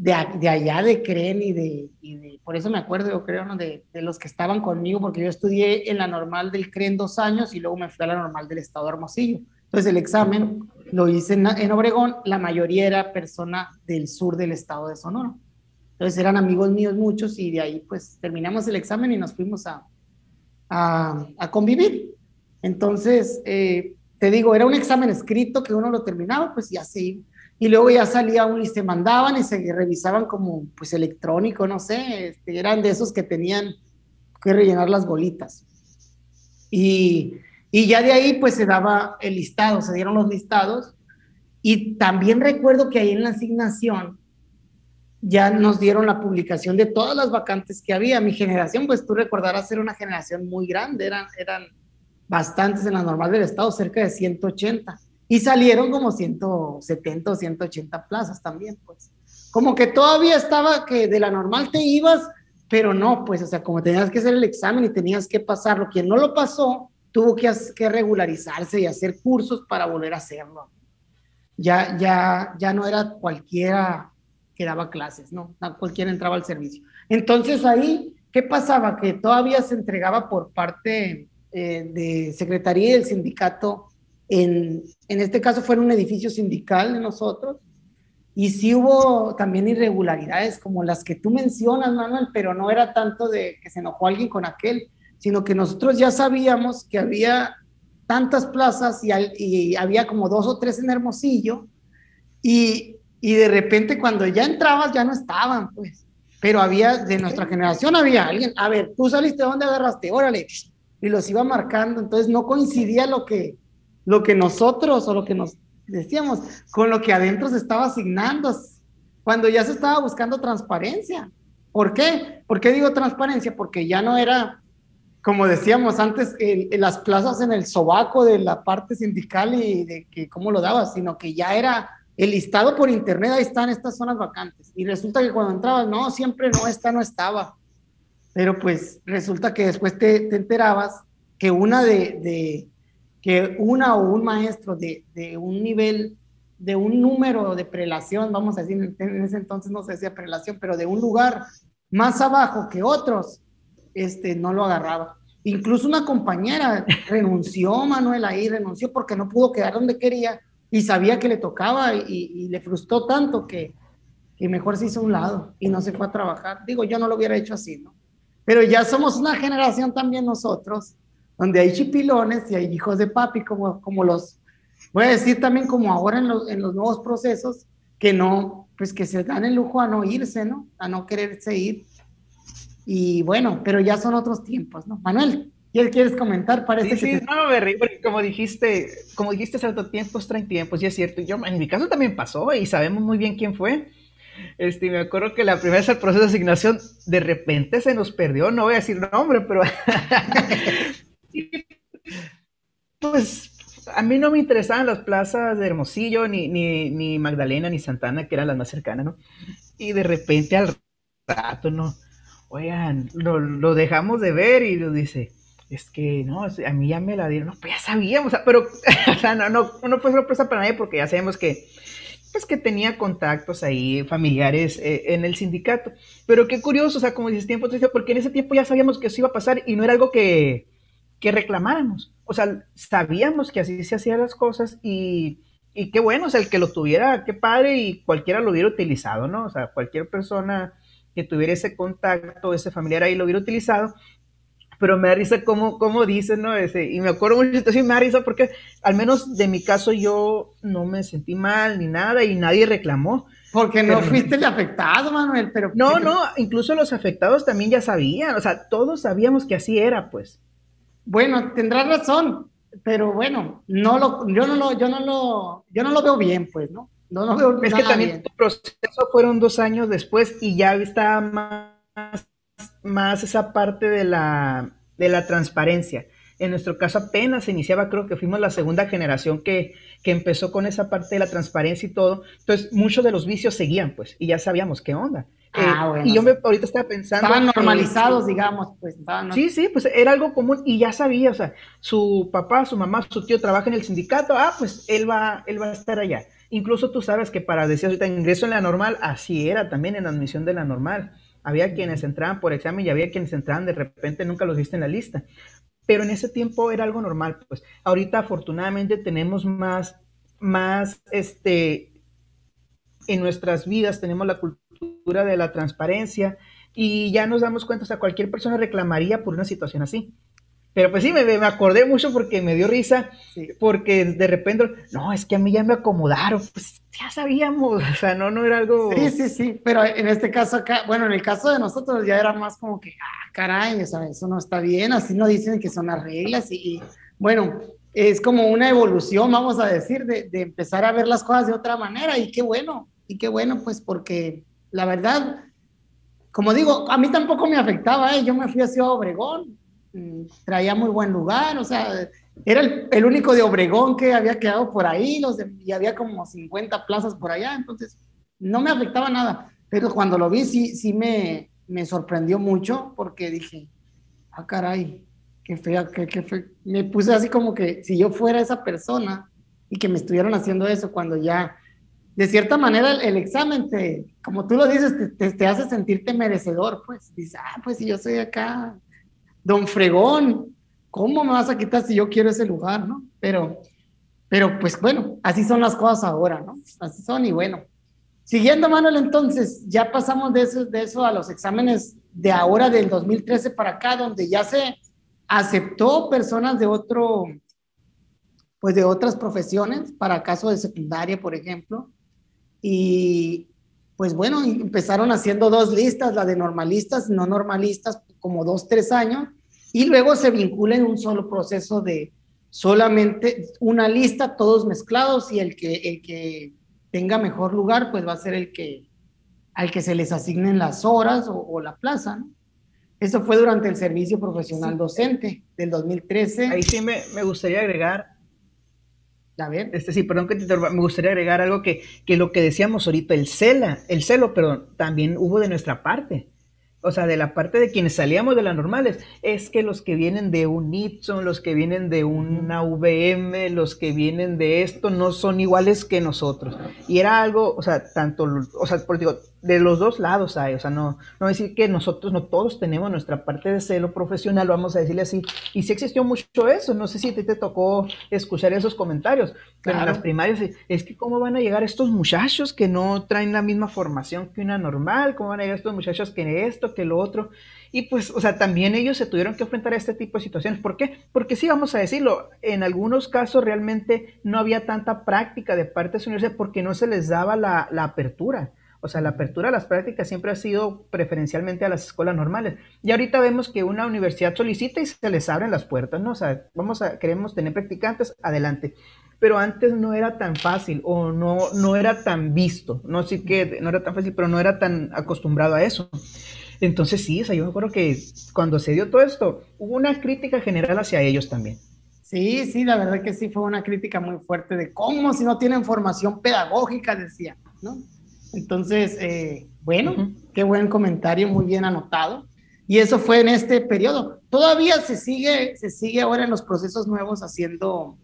de, de allá de CREN y de, y de, por eso me acuerdo, yo creo, ¿no? de, de, los que estaban conmigo, porque yo estudié en la normal del CREN dos años y luego me fui a la normal del Estado de Hermosillo. Entonces el examen lo hice en, en Obregón, la mayoría era persona del sur del estado de Sonora. Entonces eran amigos míos muchos y de ahí pues terminamos el examen y nos fuimos a, a, convivir. Entonces, eh, te digo, era un examen escrito que uno lo terminaba, pues ya sí. Y luego ya salía un y se mandaban y se revisaban como, pues electrónico, no sé, este, eran de esos que tenían que rellenar las bolitas. Y, y ya de ahí, pues se daba el listado, se dieron los listados. Y también recuerdo que ahí en la asignación ya nos dieron la publicación de todas las vacantes que había. Mi generación, pues tú recordarás, era una generación muy grande, eran, eran bastantes en la normal del estado, cerca de 180. Y salieron como 170 o 180 plazas también, pues. Como que todavía estaba que de la normal te ibas, pero no, pues, o sea, como tenías que hacer el examen y tenías que pasarlo, quien no lo pasó, tuvo que, que regularizarse y hacer cursos para volver a hacerlo. Ya, ya, ya no era cualquiera que daba clases, ¿no? Cualquiera entraba al servicio. Entonces ahí, ¿qué pasaba? Que todavía se entregaba por parte eh, de Secretaría y del sindicato, en, en este caso fue en un edificio sindical de nosotros, y sí hubo también irregularidades como las que tú mencionas, Manuel, pero no era tanto de que se enojó alguien con aquel, sino que nosotros ya sabíamos que había tantas plazas y, y había como dos o tres en Hermosillo, y y de repente cuando ya entrabas ya no estaban, pues. Pero había, de nuestra generación había alguien, a ver, tú saliste, ¿dónde agarraste? Órale, y los iba marcando, entonces no coincidía lo que, lo que nosotros o lo que nos decíamos con lo que adentro se estaba asignando, cuando ya se estaba buscando transparencia. ¿Por qué? ¿Por qué digo transparencia? Porque ya no era, como decíamos antes, las plazas en el sobaco de la parte sindical y de que cómo lo dabas, sino que ya era el listado por internet, ahí están estas zonas vacantes. Y resulta que cuando entrabas, no, siempre no, esta no estaba. Pero pues resulta que después te, te enterabas que una de, de, que una o un maestro de, de, un nivel, de un número de prelación, vamos a decir, en ese entonces no se decía prelación, pero de un lugar más abajo que otros, este, no lo agarraba. Incluso una compañera renunció, Manuel, ahí renunció porque no pudo quedar donde quería y sabía que le tocaba y, le frustró tanto que, que, mejor se hizo a un lado y no se fue a trabajar. Digo, yo no lo hubiera hecho así, ¿no? Pero ya somos una generación también nosotros, donde hay chipilones y hay hijos de papi, como, como los, voy a decir también como ahora en los, en los nuevos procesos, que no, pues que se dan el lujo a no irse, ¿no? A no quererse ir. Y bueno, pero ya son otros tiempos, ¿no? Manuel, ¿qué quieres comentar? Parece sí, sí, no, Berry, porque como dijiste, como dijiste, cierto tiempos traen tiempos, y es cierto. Yo, en mi caso también pasó, y sabemos muy bien quién fue. Este, me acuerdo que la primera vez el proceso de asignación, de repente se nos perdió, no voy a decir nombre, pero <laughs> pues a mí no me interesaban las plazas de Hermosillo, ni, ni, ni, Magdalena, ni Santana, que eran las más cercanas, ¿no? Y de repente al rato, ¿no? Oigan, lo, dejamos de ver y lo dice, es que, no, a mí ya me la dieron, no, pues ya sabíamos, pero, <laughs> o no, no, no fue sorpresa para nadie porque ya sabemos que, pues que tenía contactos ahí familiares eh, en el sindicato. Pero qué curioso, o sea, como dices, tiempo porque en ese tiempo ya sabíamos que eso iba a pasar y no era algo que, que reclamáramos. O sea, sabíamos que así se hacían las cosas y, y qué bueno, o sea, el que lo tuviera, qué padre y cualquiera lo hubiera utilizado, ¿no? O sea, cualquier persona que tuviera ese contacto, ese familiar ahí lo hubiera utilizado. Pero me da risa como, como dicen, ¿no? Ese, y me acuerdo mucho situación, me da risa porque al menos de mi caso yo no me sentí mal ni nada y nadie reclamó. Porque no fuiste el afectado, Manuel, pero... No, no, incluso los afectados también ya sabían, o sea, todos sabíamos que así era, pues. Bueno, tendrás razón, pero bueno, no lo, yo no lo, yo no lo, yo no lo veo bien, pues, ¿no? No, no veo es que también tu proceso fueron dos años después y ya está más, más esa parte de la, de la transparencia. En nuestro caso apenas se iniciaba, creo que fuimos la segunda generación que, que empezó con esa parte de la transparencia y todo. Entonces, muchos de los vicios seguían, pues, y ya sabíamos qué onda. Ah, eh, y yo me, ahorita estaba pensando. Estaban normalizados, digamos, pues. Sí, sí, pues era algo común y ya sabía, o sea, su papá, su mamá, su tío trabaja en el sindicato, ah, pues él va, él va a estar allá. Incluso tú sabes que para decir ahorita ingreso en la normal, así era también en admisión de la normal. Había quienes entraban por examen y había quienes entraban de repente, nunca los viste en la lista. Pero en ese tiempo era algo normal, pues. Ahorita afortunadamente tenemos más, más, este, en nuestras vidas tenemos la cultura de la transparencia y ya nos damos cuenta, o sea, cualquier persona reclamaría por una situación así. Pero pues sí, me, me acordé mucho porque me dio risa, porque de repente, no, es que a mí ya me acomodaron, pues ya sabíamos, o sea, no, no era algo... Sí, sí, sí, pero en este caso acá, bueno, en el caso de nosotros ya era más como que, ah, caray, o sea, eso no está bien, así no dicen que son las reglas y, y bueno, es como una evolución, vamos a decir, de, de empezar a ver las cosas de otra manera y qué bueno, y qué bueno, pues porque la verdad, como digo, a mí tampoco me afectaba, ¿eh? yo me fui hacia Obregón, mm, traía muy buen lugar, o sea, era el, único de Obregón que había quedado por ahí, y había como 50 plazas por allá, entonces no me afectaba nada, pero cuando lo vi sí, sí me, me sorprendió mucho porque dije, ah, caray, qué fea, qué, qué fea. Me puse así como que si yo fuera esa persona y que me estuvieran haciendo eso cuando ya de cierta manera el, examen te, como tú lo dices, te, te, hace sentirte merecedor, pues. Dices, ah, pues si yo soy acá, don Fregón, ¿cómo me vas a quitar si yo quiero ese lugar, no? Pero, pero pues bueno, así son las cosas ahora, ¿no? Así son y bueno. Siguiendo, Manuel, entonces, ya pasamos de eso, de eso a los exámenes de ahora, del 2013 para acá, donde ya se aceptó personas de otro, pues de otras profesiones, para caso de secundaria, por ejemplo, y pues bueno, empezaron haciendo dos listas, la de normalistas, no normalistas, como dos, tres años, y luego se vincula en un solo proceso de solamente una lista, todos mezclados, y el que, el que tenga mejor lugar, pues va a ser el que al que se les asignen las horas o, la plaza, ¿no? Eso fue durante el servicio profesional docente del 2013. Ahí sí me, me gustaría agregar a ver. Este, sí, perdón que te me gustaría agregar algo que, que lo que decíamos ahorita, el cela, el celo, pero también hubo de nuestra parte. O sea, de la parte de quienes salíamos de las normales, es que los que vienen de un Nixon, los que vienen de una VM, los que vienen de esto, no son iguales que nosotros. Y era algo, o sea, tanto, o sea, por digo, de los dos lados hay, o sea, no, no decir que nosotros no todos tenemos nuestra parte de celo profesional, vamos a decirle así, y sí existió mucho eso, no sé si te, te tocó escuchar esos comentarios, pero en las primarias es que cómo van a llegar estos muchachos que no traen la misma formación que una normal, cómo van a llegar estos muchachos que esto, que lo otro, y pues, o sea, también ellos se tuvieron que enfrentar a este tipo de situaciones, ¿por qué? Porque sí, vamos a decirlo, en algunos casos realmente no había tanta práctica de parte de su universidad porque no se les daba la, la apertura. O sea, la apertura a las prácticas siempre ha sido preferencialmente a las escuelas normales. Y ahorita vemos que una universidad solicita y se les abren las puertas, ¿no? O sea, vamos a, queremos tener practicantes, adelante. Pero antes no era tan fácil o no, no era tan visto. No sé que no era tan fácil, pero no era tan acostumbrado a eso. Entonces sí, o sea, yo me acuerdo que cuando se dio todo esto, hubo una crítica general hacia ellos también. Sí, sí, la verdad que sí fue una crítica muy fuerte de cómo si no tienen formación pedagógica, decía, ¿no? Entonces, eh, bueno, qué buen comentario, muy bien anotado. Y eso fue en este periodo. Todavía se sigue, se sigue ahora en los procesos nuevos haciendo,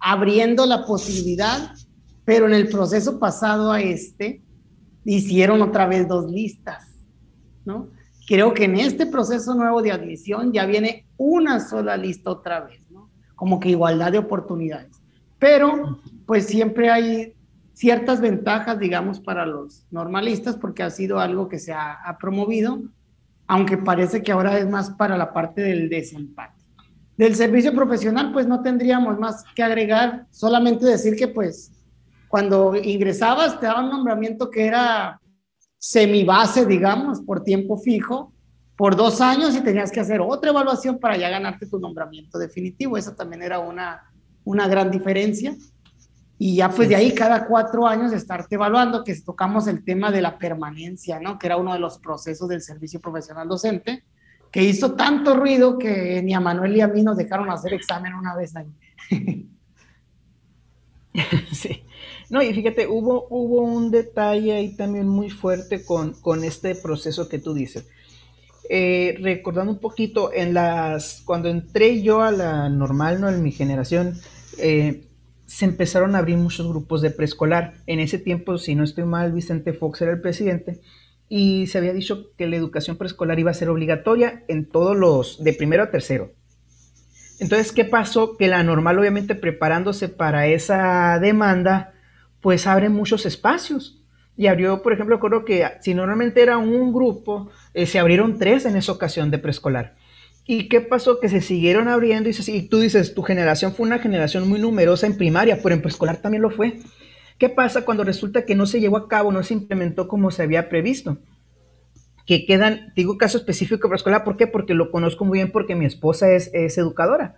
abriendo la posibilidad, pero en el proceso pasado a este, hicieron otra vez dos listas, ¿no? Creo que en este proceso nuevo de admisión ya viene una sola lista otra vez, ¿no? Como que igualdad de oportunidades. Pero, pues siempre hay ciertas ventajas, digamos, para los normalistas, porque ha sido algo que se ha, promovido, aunque parece que ahora es más para la parte del desempate. Del servicio profesional, pues no tendríamos más que agregar, solamente decir que pues cuando ingresabas te daban un nombramiento que era semibase, digamos, por tiempo fijo, por dos años y tenías que hacer otra evaluación para ya ganarte tu nombramiento definitivo. Esa también era una, una gran diferencia. Y ya pues de ahí cada cuatro años estarte evaluando, que tocamos el tema de la permanencia, ¿no? Que era uno de los procesos del servicio profesional docente, que hizo tanto ruido que ni a Manuel ni a mí nos dejaron hacer examen una vez ahí. <laughs> sí. No, y fíjate, hubo, hubo un detalle ahí también muy fuerte con, con este proceso que tú dices. Eh, recordando un poquito, en las, cuando entré yo a la normal, ¿no? En mi generación, eh, se empezaron a abrir muchos grupos de preescolar. En ese tiempo, si no estoy mal, Vicente Fox era el presidente y se había dicho que la educación preescolar iba a ser obligatoria en todos los de primero a tercero. Entonces, ¿qué pasó? Que la normal, obviamente, preparándose para esa demanda, pues abre muchos espacios. Y abrió, por ejemplo, recuerdo que si normalmente era un grupo, eh, se abrieron tres en esa ocasión de preescolar. ¿Y qué pasó? Que se siguieron abriendo y, y tú dices, tu generación fue una generación muy numerosa en primaria, pero en preescolar también lo fue. ¿Qué pasa cuando resulta que no se llevó a cabo, no se implementó como se había previsto? Que quedan, digo caso específico preescolar, ¿por qué? Porque lo conozco muy bien porque mi esposa es, es educadora.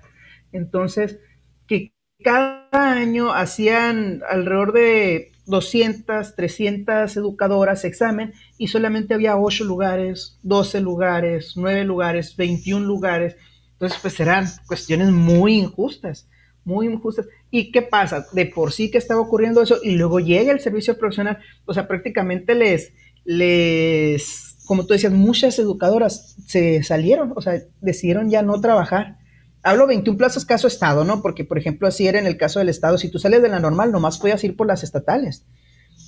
Entonces, que cada año hacían alrededor de 200, 300 educadoras examen y solamente había 8 lugares, 12 lugares, 9 lugares, 21 lugares. Entonces, pues eran cuestiones muy injustas, muy injustas. ¿Y qué pasa? De por sí que estaba ocurriendo eso y luego llega el servicio profesional, o sea, prácticamente les, les, como tú decías, muchas educadoras se salieron, o sea, decidieron ya no trabajar hablo 21 plazas caso estado, ¿no? Porque, por ejemplo, así era en el caso del estado, si tú sales de la normal, nomás podías ir por las estatales.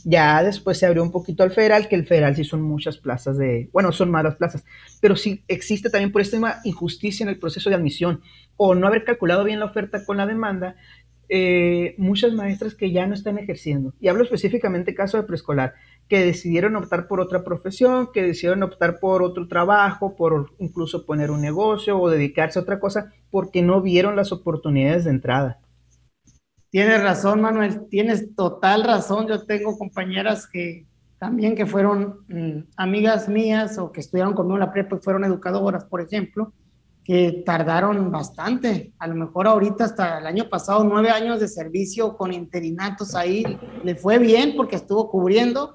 Ya después se abrió un poquito al federal, que el federal sí son muchas plazas de, bueno, son malas plazas, pero sí existe también por esta injusticia en el proceso de admisión o no haber calculado bien la oferta con la demanda, eh, muchas maestras que ya no están ejerciendo. Y hablo específicamente caso de preescolar, que decidieron optar por otra profesión, que decidieron optar por otro trabajo, por incluso poner un negocio o dedicarse a otra cosa, porque no vieron las oportunidades de entrada. Tienes razón, Manuel, tienes total razón. Yo tengo compañeras que también que fueron mm, amigas mías o que estudiaron conmigo en la prepa y fueron educadoras, por ejemplo, que tardaron bastante. A lo mejor ahorita hasta el año pasado, nueve años de servicio con interinatos ahí, le fue bien porque estuvo cubriendo,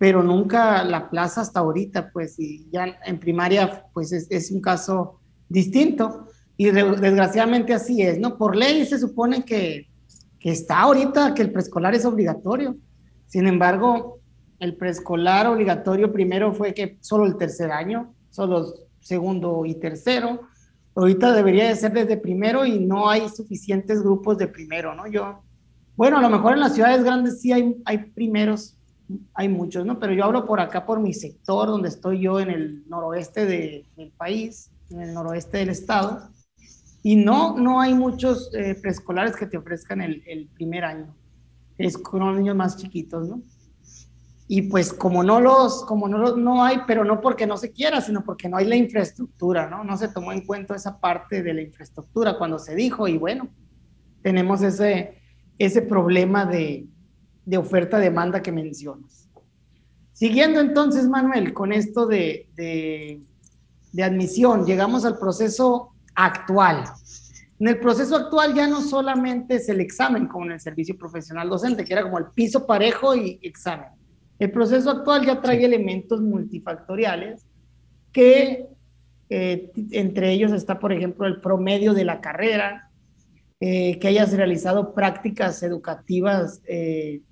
pero nunca la plaza hasta ahorita, pues, y ya en primaria, pues es, un caso distinto. Y desgraciadamente así es, ¿no? Por ley se supone que, que está ahorita que el preescolar es obligatorio. Sin embargo, el preescolar obligatorio primero fue que solo el tercer año, solo segundo y tercero. Ahorita debería de ser desde primero y no hay suficientes grupos de primero, ¿no? Yo, bueno, a lo mejor en las ciudades grandes sí hay, hay primeros, hay muchos, ¿no? Pero yo hablo por acá, por mi sector, donde estoy yo en el noroeste de, del país, en el noroeste del estado, y no, no hay muchos eh, preescolares que te ofrezcan el, el, primer año, es con los niños más chiquitos, ¿no? Y pues como no los, como no los, no hay, pero no porque no se quiera, sino porque no hay la infraestructura, ¿no? No se tomó en cuenta esa parte de la infraestructura cuando se dijo, y bueno, tenemos ese, ese problema de, de oferta-demanda que mencionas. Siguiendo entonces, Manuel, con esto de, de, de, admisión, llegamos al proceso actual. En el proceso actual ya no solamente es el examen como en el servicio profesional docente, que era como el piso parejo y examen. El proceso actual ya trae elementos multifactoriales que eh, entre ellos está, por ejemplo, el promedio de la carrera, eh, que hayas realizado prácticas educativas eh,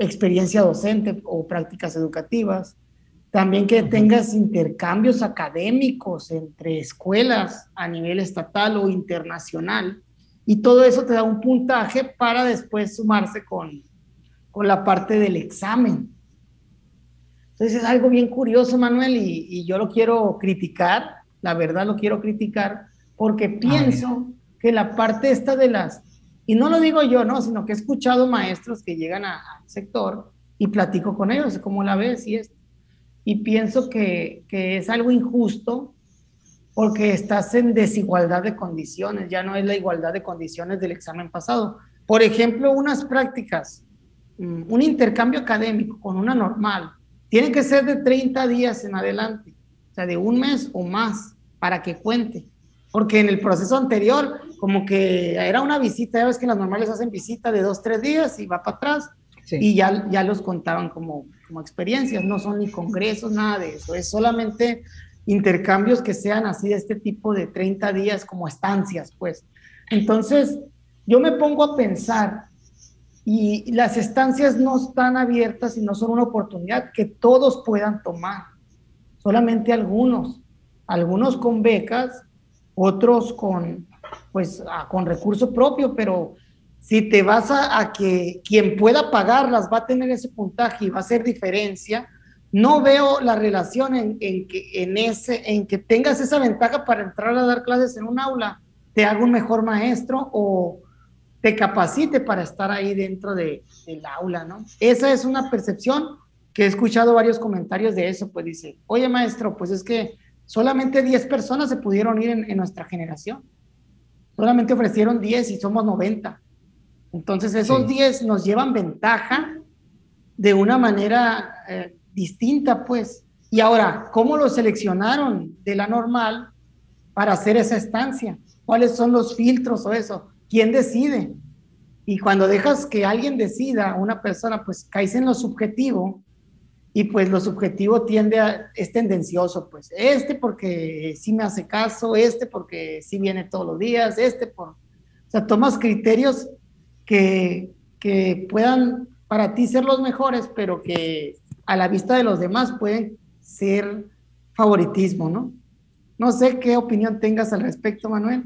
experiencia docente o prácticas educativas. También que tengas intercambios académicos entre escuelas a nivel estatal o internacional. Y todo eso te da un puntaje para después sumarse con, con la parte del examen. Entonces es algo bien curioso, Manuel, y, y yo lo quiero criticar, la verdad lo quiero criticar, porque pienso que la parte esta de las y no lo digo yo, no, sino que he escuchado maestros que llegan al sector y platico con ellos, cómo la ves y esto. Y pienso que, que es algo injusto porque estás en desigualdad de condiciones, ya no es la igualdad de condiciones del examen pasado. Por ejemplo, unas prácticas, mm, un intercambio académico con una normal, tiene que ser de 30 días en adelante, o sea, de un mes o más, para que cuente. Porque en el proceso anterior, como que era una visita, ya ves que las normales hacen visita de dos, tres días y va para atrás, y ya, ya los contaban como, como experiencias, no son ni congresos, nada de eso, es solamente intercambios que sean así de este tipo de 30 días como estancias, pues. Entonces, yo me pongo a pensar, y las estancias no están abiertas y no son una oportunidad que todos puedan tomar, solamente algunos, algunos con becas otros con, pues, con recurso propio, pero si te vas a, que quien pueda pagarlas va a tener ese puntaje y va a hacer diferencia, no veo la relación en, que, en, ese, en que tengas esa ventaja para entrar a dar clases en un aula, te haga un mejor maestro o te capacite para estar ahí dentro de, del aula, ¿no? Esa es una percepción que he escuchado varios comentarios de eso, pues dice, oye maestro, pues es que solamente 10 personas se pudieron ir en, nuestra generación. Solamente ofrecieron 10 y somos 90. Entonces esos 10 nos llevan ventaja de una manera eh, distinta, pues. Y ahora, ¿cómo lo seleccionaron de la normal para hacer esa estancia? ¿Cuáles son los filtros o eso? ¿Quién decide? Y cuando dejas que alguien decida, una persona, pues caes en lo subjetivo y pues lo subjetivo tiende a, es tendencioso, pues este porque sí me hace caso, este porque sí viene todos los días, este por, o sea, tomas criterios que, que puedan para ti ser los mejores, pero que a la vista de los demás pueden ser favoritismo, ¿no? No sé qué opinión tengas al respecto, Manuel.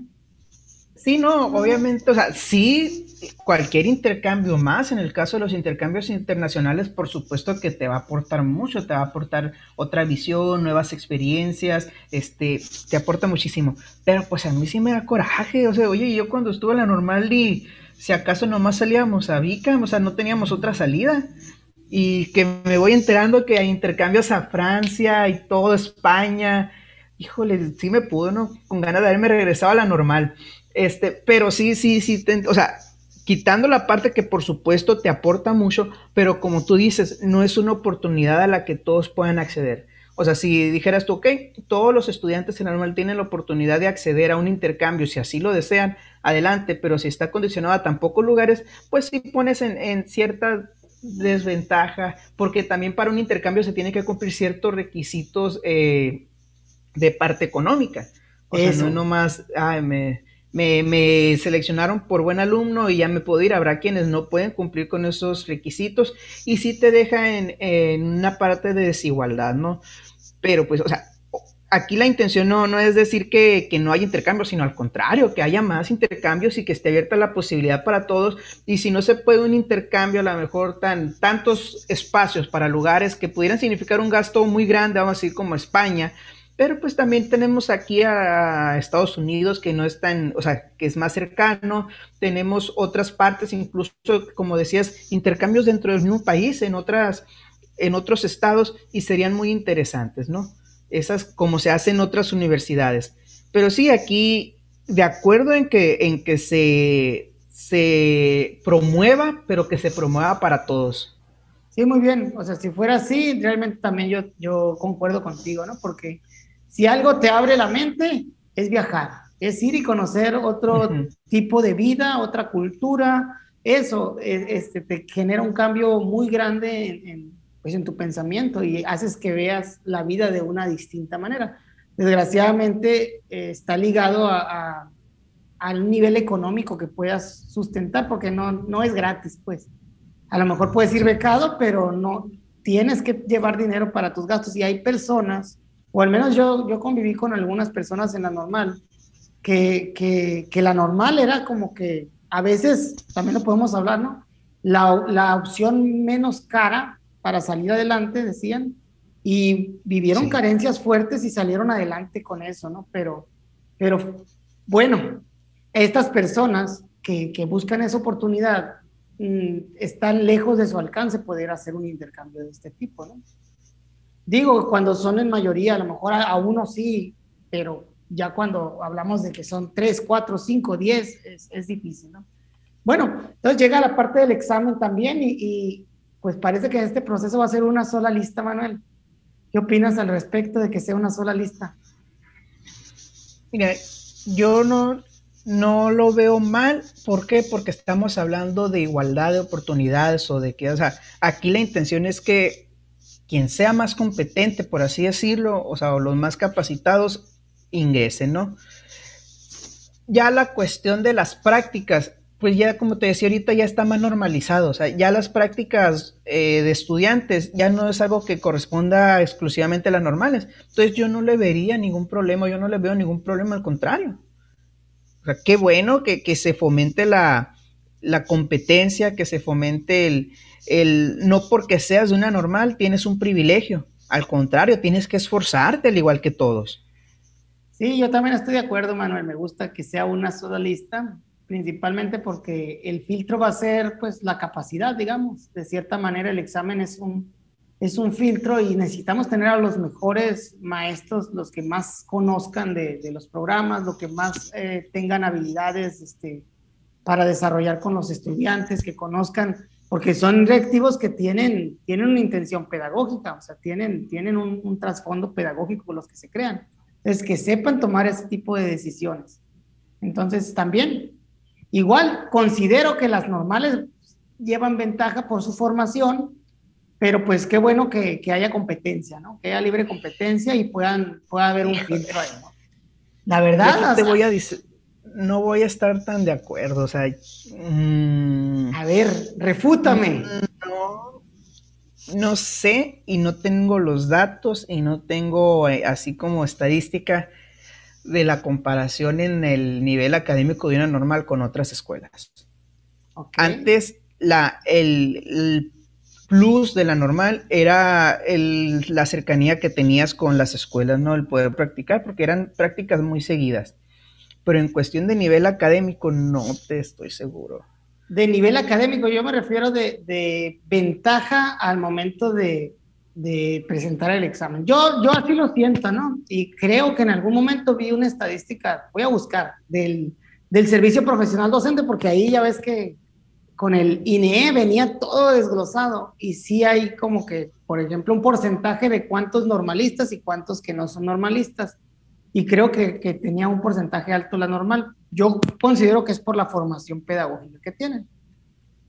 Sí, no, obviamente, o sea, sí, cualquier intercambio más, en el caso de los intercambios internacionales, por supuesto que te va a aportar mucho, te va a aportar otra visión, nuevas experiencias, este, te aporta muchísimo. Pero pues a mí sí me da coraje, o sea, oye, yo cuando estuve en la normal y si acaso nomás salíamos a Vica, o sea, no teníamos otra salida. Y que me voy enterando que hay intercambios a Francia y todo España. Híjole, sí me pudo, ¿no? Con ganas de haberme regresado a la normal. Este, pero sí, sí, sí, o sea, quitando la parte que por supuesto te aporta mucho, pero como tú dices, no es una oportunidad a la que todos puedan acceder. O sea, si dijeras tú, ok, todos los estudiantes en normal tienen la oportunidad de acceder a un intercambio, si así lo desean, adelante, pero si está condicionado a tan pocos lugares, pues sí pones en, cierta desventaja, porque también para un intercambio se tiene que cumplir ciertos requisitos eh, de parte económica. O sea, no nomás, ay, me, me, seleccionaron por buen alumno y ya me puedo ir. Habrá quienes no pueden cumplir con esos requisitos y sí te deja en, una parte de desigualdad, ¿no? Pero pues, o sea, aquí la intención no, no es decir que, no hay intercambios, sino al contrario, que haya más intercambios y que esté abierta la posibilidad para todos. Y si no se puede un intercambio, a lo mejor tan, tantos espacios para lugares que pudieran significar un gasto muy grande, vamos a decir como España, pero pues también tenemos aquí a Estados Unidos que no es tan, o sea, que es más cercano. Tenemos otras partes, incluso, como decías, intercambios dentro del mismo país, en otras, en otros estados, y serían muy interesantes, ¿no? Esas como se hace en otras universidades. Pero sí, aquí, de acuerdo en que, en que se, se promueva, pero que se promueva para todos. Sí, muy bien. O sea, si fuera así, realmente también yo, yo concuerdo contigo, ¿no? Porque si algo te abre la mente, es viajar, es ir y conocer otro tipo de vida, otra cultura. Eso e, este, te genera un cambio muy grande en, pues, en tu pensamiento y haces que veas la vida de una distinta manera. Desgraciadamente eh, está ligado a, al nivel económico que puedas sustentar, porque no, no es gratis, pues. A lo mejor puedes ir becado, pero no tienes que llevar dinero para tus gastos. Y hay personas o al menos yo, yo conviví con algunas personas en la normal, que, que, que la normal era como que a veces, también lo podemos hablar, ¿no? La, la opción menos cara para salir adelante, decían, y vivieron carencias fuertes y salieron adelante con eso, ¿no? Pero, pero bueno, estas personas que, que buscan esa oportunidad mm, están lejos de su alcance poder hacer un intercambio de este tipo, ¿no? Digo, cuando son en mayoría, a lo mejor a, uno sí, pero ya cuando hablamos de que son tres, cuatro, cinco, diez, es, difícil, ¿no? Bueno, entonces llega la parte del examen también y, pues parece que este proceso va a ser una sola lista, Manuel. ¿Qué opinas al respecto de que sea una sola lista? Mira, yo no, no lo veo mal. ¿Por qué? Porque estamos hablando de igualdad de oportunidades o de que, o sea, aquí la intención es que quien sea más competente, por así decirlo, o sea, los más capacitados, ingresen, ¿no? Ya la cuestión de las prácticas, pues ya como te decía ahorita, ya está más normalizado, o sea, ya las prácticas eh, de estudiantes ya no es algo que corresponda exclusivamente a las normales. Entonces yo no le vería ningún problema, yo no le veo ningún problema, al contrario. O sea, qué bueno que, que se fomente la, la competencia, que se fomente el, el no porque seas de una normal tienes un privilegio. Al contrario, tienes que esforzarte al igual que todos. Sí, yo también estoy de acuerdo, Manuel. Me gusta que sea una sola lista, principalmente porque el filtro va a ser pues la capacidad, digamos. De cierta manera el examen es un, es un filtro y necesitamos tener a los mejores maestros, los que más conozcan de, los programas, los que más eh, tengan habilidades este, para desarrollar con los estudiantes, que conozcan porque son reactivos que tienen, tienen una intención pedagógica, o sea, tienen, tienen un, trasfondo pedagógico con los que se crean. Es que sepan tomar ese tipo de decisiones. Entonces, también, igual, considero que las normales llevan ventaja por su formación, pero pues qué bueno que, que haya competencia, ¿no? Que haya libre competencia y puedan, pueda haber un filtro ahí, ¿no? La verdad. te voy a decir no voy a estar tan de acuerdo. O sea, mm, a ver, refútame. No, no sé y no tengo los datos y no tengo eh, así como estadística de la comparación en el nivel académico de una normal con otras escuelas. Antes, la, el, plus de la normal era la cercanía que tenías con las escuelas, ¿no? El poder practicar, porque eran prácticas muy seguidas pero en cuestión de nivel académico no te estoy seguro. De nivel académico, yo me refiero de, ventaja al momento de, presentar el examen. Yo, yo así lo siento, ¿no? Y creo que en algún momento vi una estadística, voy a buscar, del, del servicio profesional docente, porque ahí ya ves que con el INE venía todo desglosado y sí hay como que, por ejemplo, un porcentaje de cuántos normalistas y cuántos que no son normalistas y creo que, que, tenía un porcentaje alto la normal. Yo considero que es por la formación pedagógica que tienen.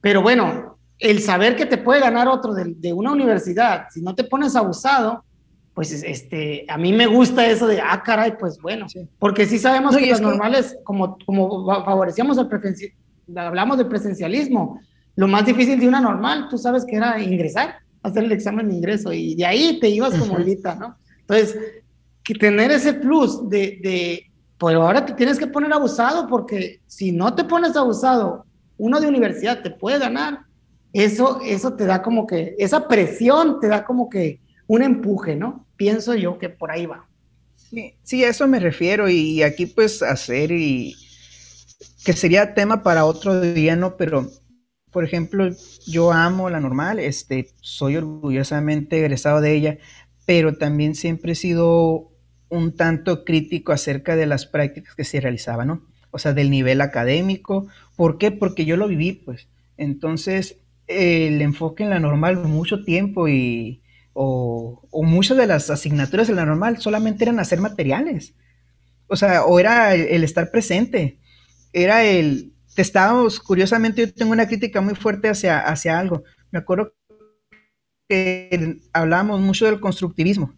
Pero bueno, el saber que te puede ganar otro de, de una universidad, si no te pones abusado, pues este, a mí me gusta eso de, ah, caray, pues bueno, porque sí sabemos que las normales, como, como favorecíamos el presencialismo, hablamos de presencialismo, lo más difícil de una normal, tú sabes que era ingresar, hacer el examen de ingreso y de ahí te ibas como ahorita, ¿no? Entonces, que tener ese plus de, de, pues ahora te tienes que poner abusado, porque si no te pones abusado, uno de universidad te puede ganar, eso, eso te da como que, esa presión te da como que un empuje, ¿no? Pienso yo que por ahí va. Sí, sí, a eso me refiero y aquí pues hacer y que sería tema para otro día, ¿no? Pero, por ejemplo, yo amo la normal, este, soy orgullosamente egresado de ella, pero también siempre he sido un tanto crítico acerca de las prácticas que se realizaban, ¿no? O sea, del nivel académico. ¿Por qué? Porque yo lo viví, pues. Entonces, el enfoque en la normal mucho tiempo y, o, muchas de las asignaturas de la normal solamente eran hacer materiales. O sea, o era el, estar presente. Era el, curiosamente yo tengo una crítica muy fuerte hacia, hacia algo. Me acuerdo que hablábamos mucho del constructivismo,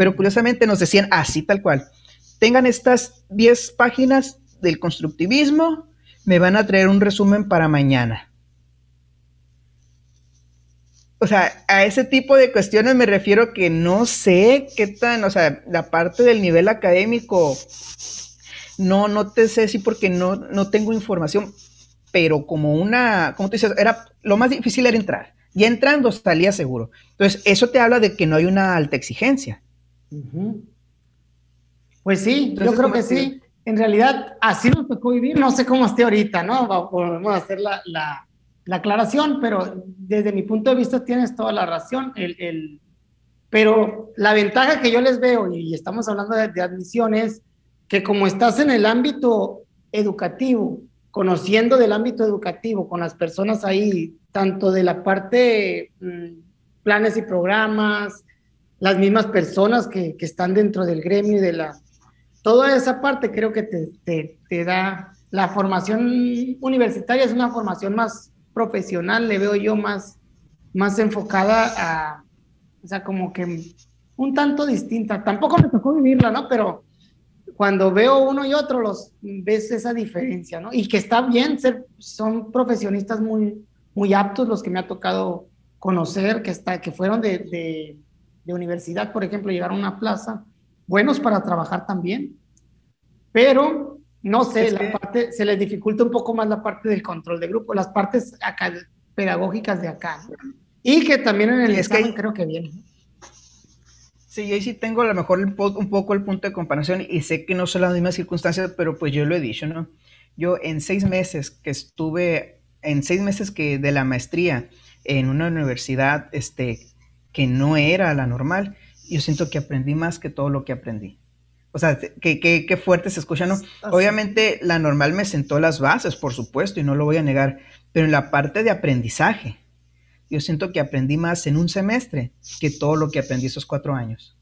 pero curiosamente nos decían así tal cual. Tengan estas 10 páginas del constructivismo, me van a traer un resumen para mañana o sea, a ese tipo de cuestiones me refiero que no sé qué tan, o sea, la parte del nivel académico, no, no te sé si porque no, no tengo información, pero como una, como tú dices, era, lo más difícil era entrar. Y entrando salía seguro. Entonces, eso te habla de que no hay una alta exigencia. Pues sí, yo creo que sí. En realidad, así nos tocó vivir. No sé cómo esté ahorita, ¿no? Vamos a hacer la, la aclaración, pero desde mi punto de vista tienes toda la razón. El, pero la ventaja que yo les veo, y estamos hablando de, de admisión, es que como estás en el ámbito educativo, conociendo del ámbito educativo, con las personas ahí, tanto de la parte mm, planes y programas, las mismas personas que, que, están dentro del gremio y de la... Toda esa parte creo que te, te, te da... La formación universitaria es una formación más, profesional le veo yo más, más enfocada a, o sea, como que un tanto distinta. Tampoco me tocó vivirla, ¿no? Pero cuando veo uno y otro, los ves esa diferencia, ¿no? Y que está bien ser, son profesionistas muy, muy aptos los que me ha tocado conocer, que, está, que fueron de, de, de universidad, por ejemplo, llegaron a una plaza, buenos para trabajar también, pero no sé, la parte, se les dificulta un poco más la parte del control de grupo, las partes acá, pedagógicas de acá. Y que también en el examen creo que viene. Sí, yo ahí sí tengo a lo mejor un poco el punto de comparación y sé que no son las mismas circunstancias, pero pues yo lo he dicho, ¿no? Yo en seis meses que estuve, en seis meses que de la maestría en una universidad este, que no era la normal, yo siento que aprendí más que todo lo que aprendí. O sea, qué, qué, fuerte se escucha, ¿no? Obviamente la normal me sentó las bases, por supuesto, y no lo voy a negar, pero en la parte de aprendizaje, yo siento que aprendí más en un semestre que todo lo que aprendí esos cuatro años.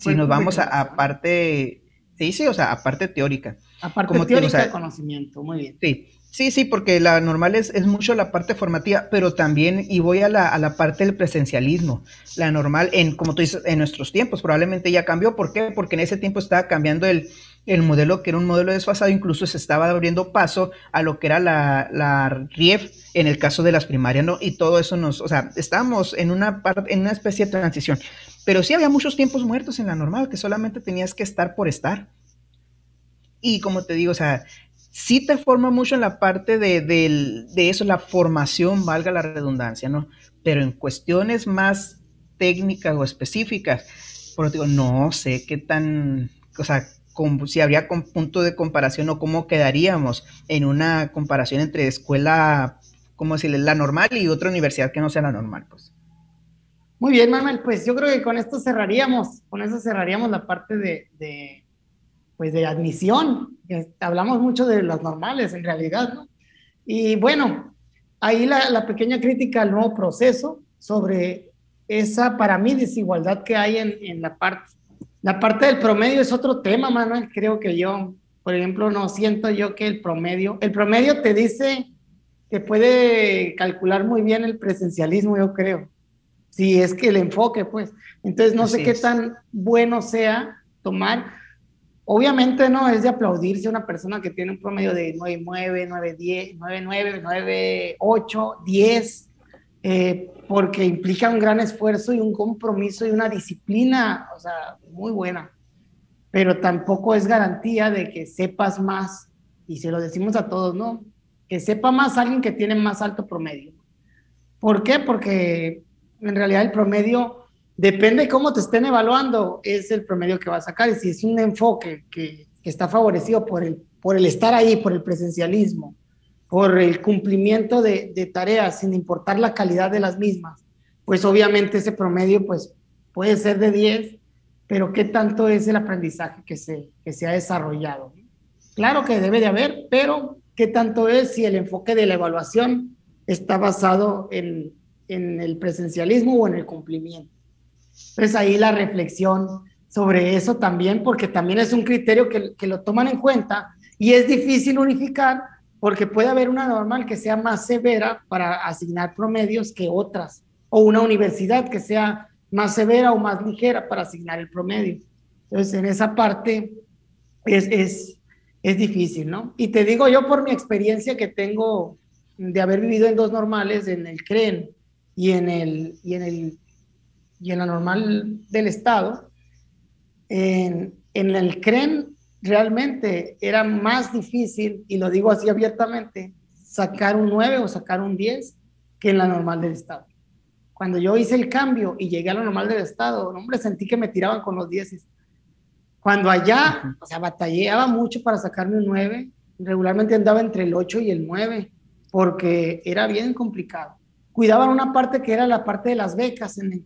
si nos vamos a, a, parte, sí, sí, o sea, a parte teórica. Aparte Como teórica de conocimiento, muy bien. Sí, Sí, sí, porque la normal es, es, mucho la parte formativa, pero también, y voy a la, a la, parte del presencialismo, la normal, en, como tú dices, en nuestros tiempos, probablemente ya cambió. ¿Por qué? Porque en ese tiempo estaba cambiando el, el modelo, que era un modelo desfasado, incluso se estaba abriendo paso a lo que era la, la RIEF en el caso de las primarias, ¿no? Y todo eso nos, o sea, estábamos en una, en una especie de transición. Pero sí había muchos tiempos muertos en la normal, que solamente tenías que estar por estar. Y como te digo, o sea, sí te forma mucho en la parte de, de, eso, la formación, valga la redundancia, ¿no? Pero en cuestiones más técnicas o específicas, por digo, no sé qué tan, o sea, si habría con punto de comparación o cómo quedaríamos en una comparación entre escuela, ¿cómo decirle? La normal y otra universidad que no sea la normal, pues. Muy bien, Manuel, pues yo creo que con esto cerraríamos, con eso cerraríamos la parte de pues de admisión, hablamos mucho de las normales en realidad, ¿no? Y bueno, ahí la, la, pequeña crítica al nuevo proceso sobre esa, para mí, desigualdad que hay en, en, la parte. La parte del promedio es otro tema, Manuel, creo que yo, por ejemplo, no siento yo que el promedio, el promedio te dice que puede calcular muy bien el presencialismo, yo creo. Si es que el enfoque, pues. Entonces, no sé qué tan bueno sea tomar Obviamente no es de aplaudirse una persona que tiene un promedio de 9.9, 9.10, 9.9, 9.8, 10, porque implica un gran esfuerzo y un compromiso y una disciplina, o sea, muy buena. Pero tampoco es garantía de que sepas más, y se lo decimos a todos, ¿no? Que sepa más alguien que tiene más alto promedio. ¿Por qué? Porque en realidad el promedio depende de cómo te estén evaluando, es el promedio que va a sacar. Y si es un enfoque que, que está favorecido por el, por el estar ahí, por el presencialismo, por el cumplimiento de, de, tareas sin importar la calidad de las mismas, pues obviamente ese promedio pues puede ser de 10, pero ¿qué tanto es el aprendizaje que se, que se ha desarrollado? Claro que debe de haber, pero ¿qué tanto es si el enfoque de la evaluación está basado en, en el presencialismo o en el cumplimiento? Entonces ahí la reflexión sobre eso también, porque también es un criterio que, que lo toman en cuenta y es difícil unificar porque puede haber una normal que sea más severa para asignar promedios que otras, o una universidad que sea más severa o más ligera para asignar el promedio. Entonces, en esa parte es, es, es difícil, ¿no? Y te digo yo por mi experiencia que tengo de haber vivido en dos normales, en el CREN y en, el, y en, el, y en la normal del Estado, en, en el CREN realmente era más difícil, y lo digo así abiertamente, sacar un 9 o sacar un 10 que en la normal del Estado. Cuando yo hice el cambio y llegué a la normal del Estado, hombre, sentí que me tiraban con los 10. Cuando allá, o sea, batallaba mucho para sacarme un 9, regularmente andaba entre el 8 y el 9, porque era bien complicado. Cuidaban una parte que era la parte de las becas en el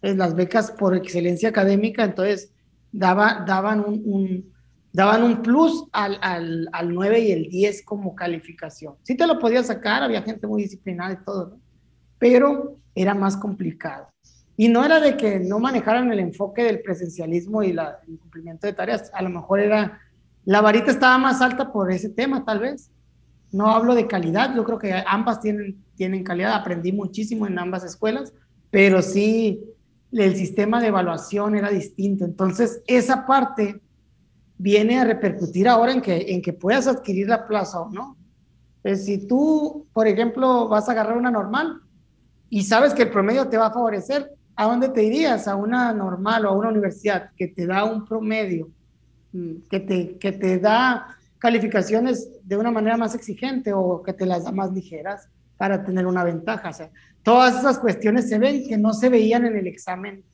CREN, las becas por excelencia académica, entonces daba, daban un daban un plus al, al, al, 9 y el 10 como calificación. Sí te lo podías sacar, había gente muy disciplinada y todo, pero era más complicado. Y no era de que no manejaran el enfoque del presencialismo y el cumplimiento de tareas, a lo mejor era, la varita estaba más alta por ese tema, tal vez. No hablo de calidad, yo creo que ambas tienen, tienen calidad, aprendí muchísimo en ambas escuelas, pero sí el sistema de evaluación era distinto. Entonces, esa parte viene a repercutir ahora en que, en que puedas adquirir la plaza o no. Es si tú, por ejemplo, vas a agarrar una normal y sabes que el promedio te va a favorecer, ¿a dónde te irías? ¿A una normal o a una universidad que te da un promedio, mm, que te, que te da calificaciones de una manera más exigente o que te las da más ligeras para tener una ventaja? O sea, todas esas cuestiones se ven que no se veían en el examen,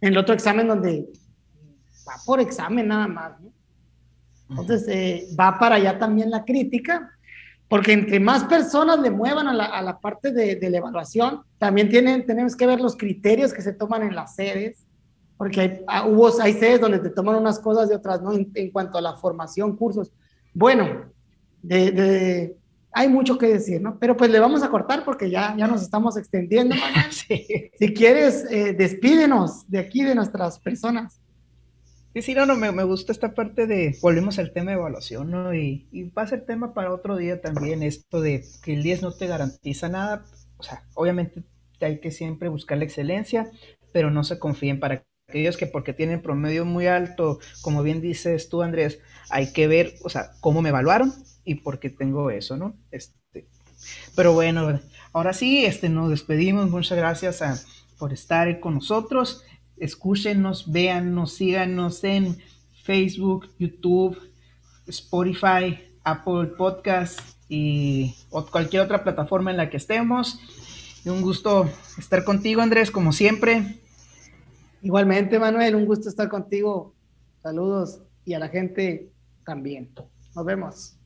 en el otro examen donde va por examen nada más, ¿no? Entonces, eh, va para allá también la crítica, porque entre más personas le muevan a la, a la parte de, de, la evaluación, también tienen, tenemos que ver los criterios que se toman en las sedes, porque hay, ah, hubo, hay sedes donde te toman unas cosas y otras no, en, en cuanto a la formación, cursos. Bueno, de, de, hay mucho que decir, ¿no? Pero pues le vamos a cortar porque ya, ya nos estamos extendiendo. <laughs> sí. Si quieres, eh, despídenos de aquí, de nuestras personas. Sí, sí, no, no, me, me, gusta esta parte de, volvemos al tema de evaluación, ¿no? Y, y, va a ser tema para otro día también, esto de que el 10 no te garantiza nada, o sea, obviamente hay que siempre buscar la excelencia, pero no se confíen para aquellos que porque tienen promedio muy alto, como bien dices tú, Andrés, hay que ver, o sea, cómo me evaluaron y por qué tengo eso, ¿no? Este, pero bueno, ahora sí, este, nos despedimos, muchas gracias a, por estar con nosotros escúchenos, véannos, síganos en Facebook, YouTube, Spotify, Apple Podcast y cualquier otra plataforma en la que estemos. Un gusto estar contigo, Andrés, como siempre. Igualmente, Manuel, un gusto estar contigo. Saludos y a la gente también. Nos vemos.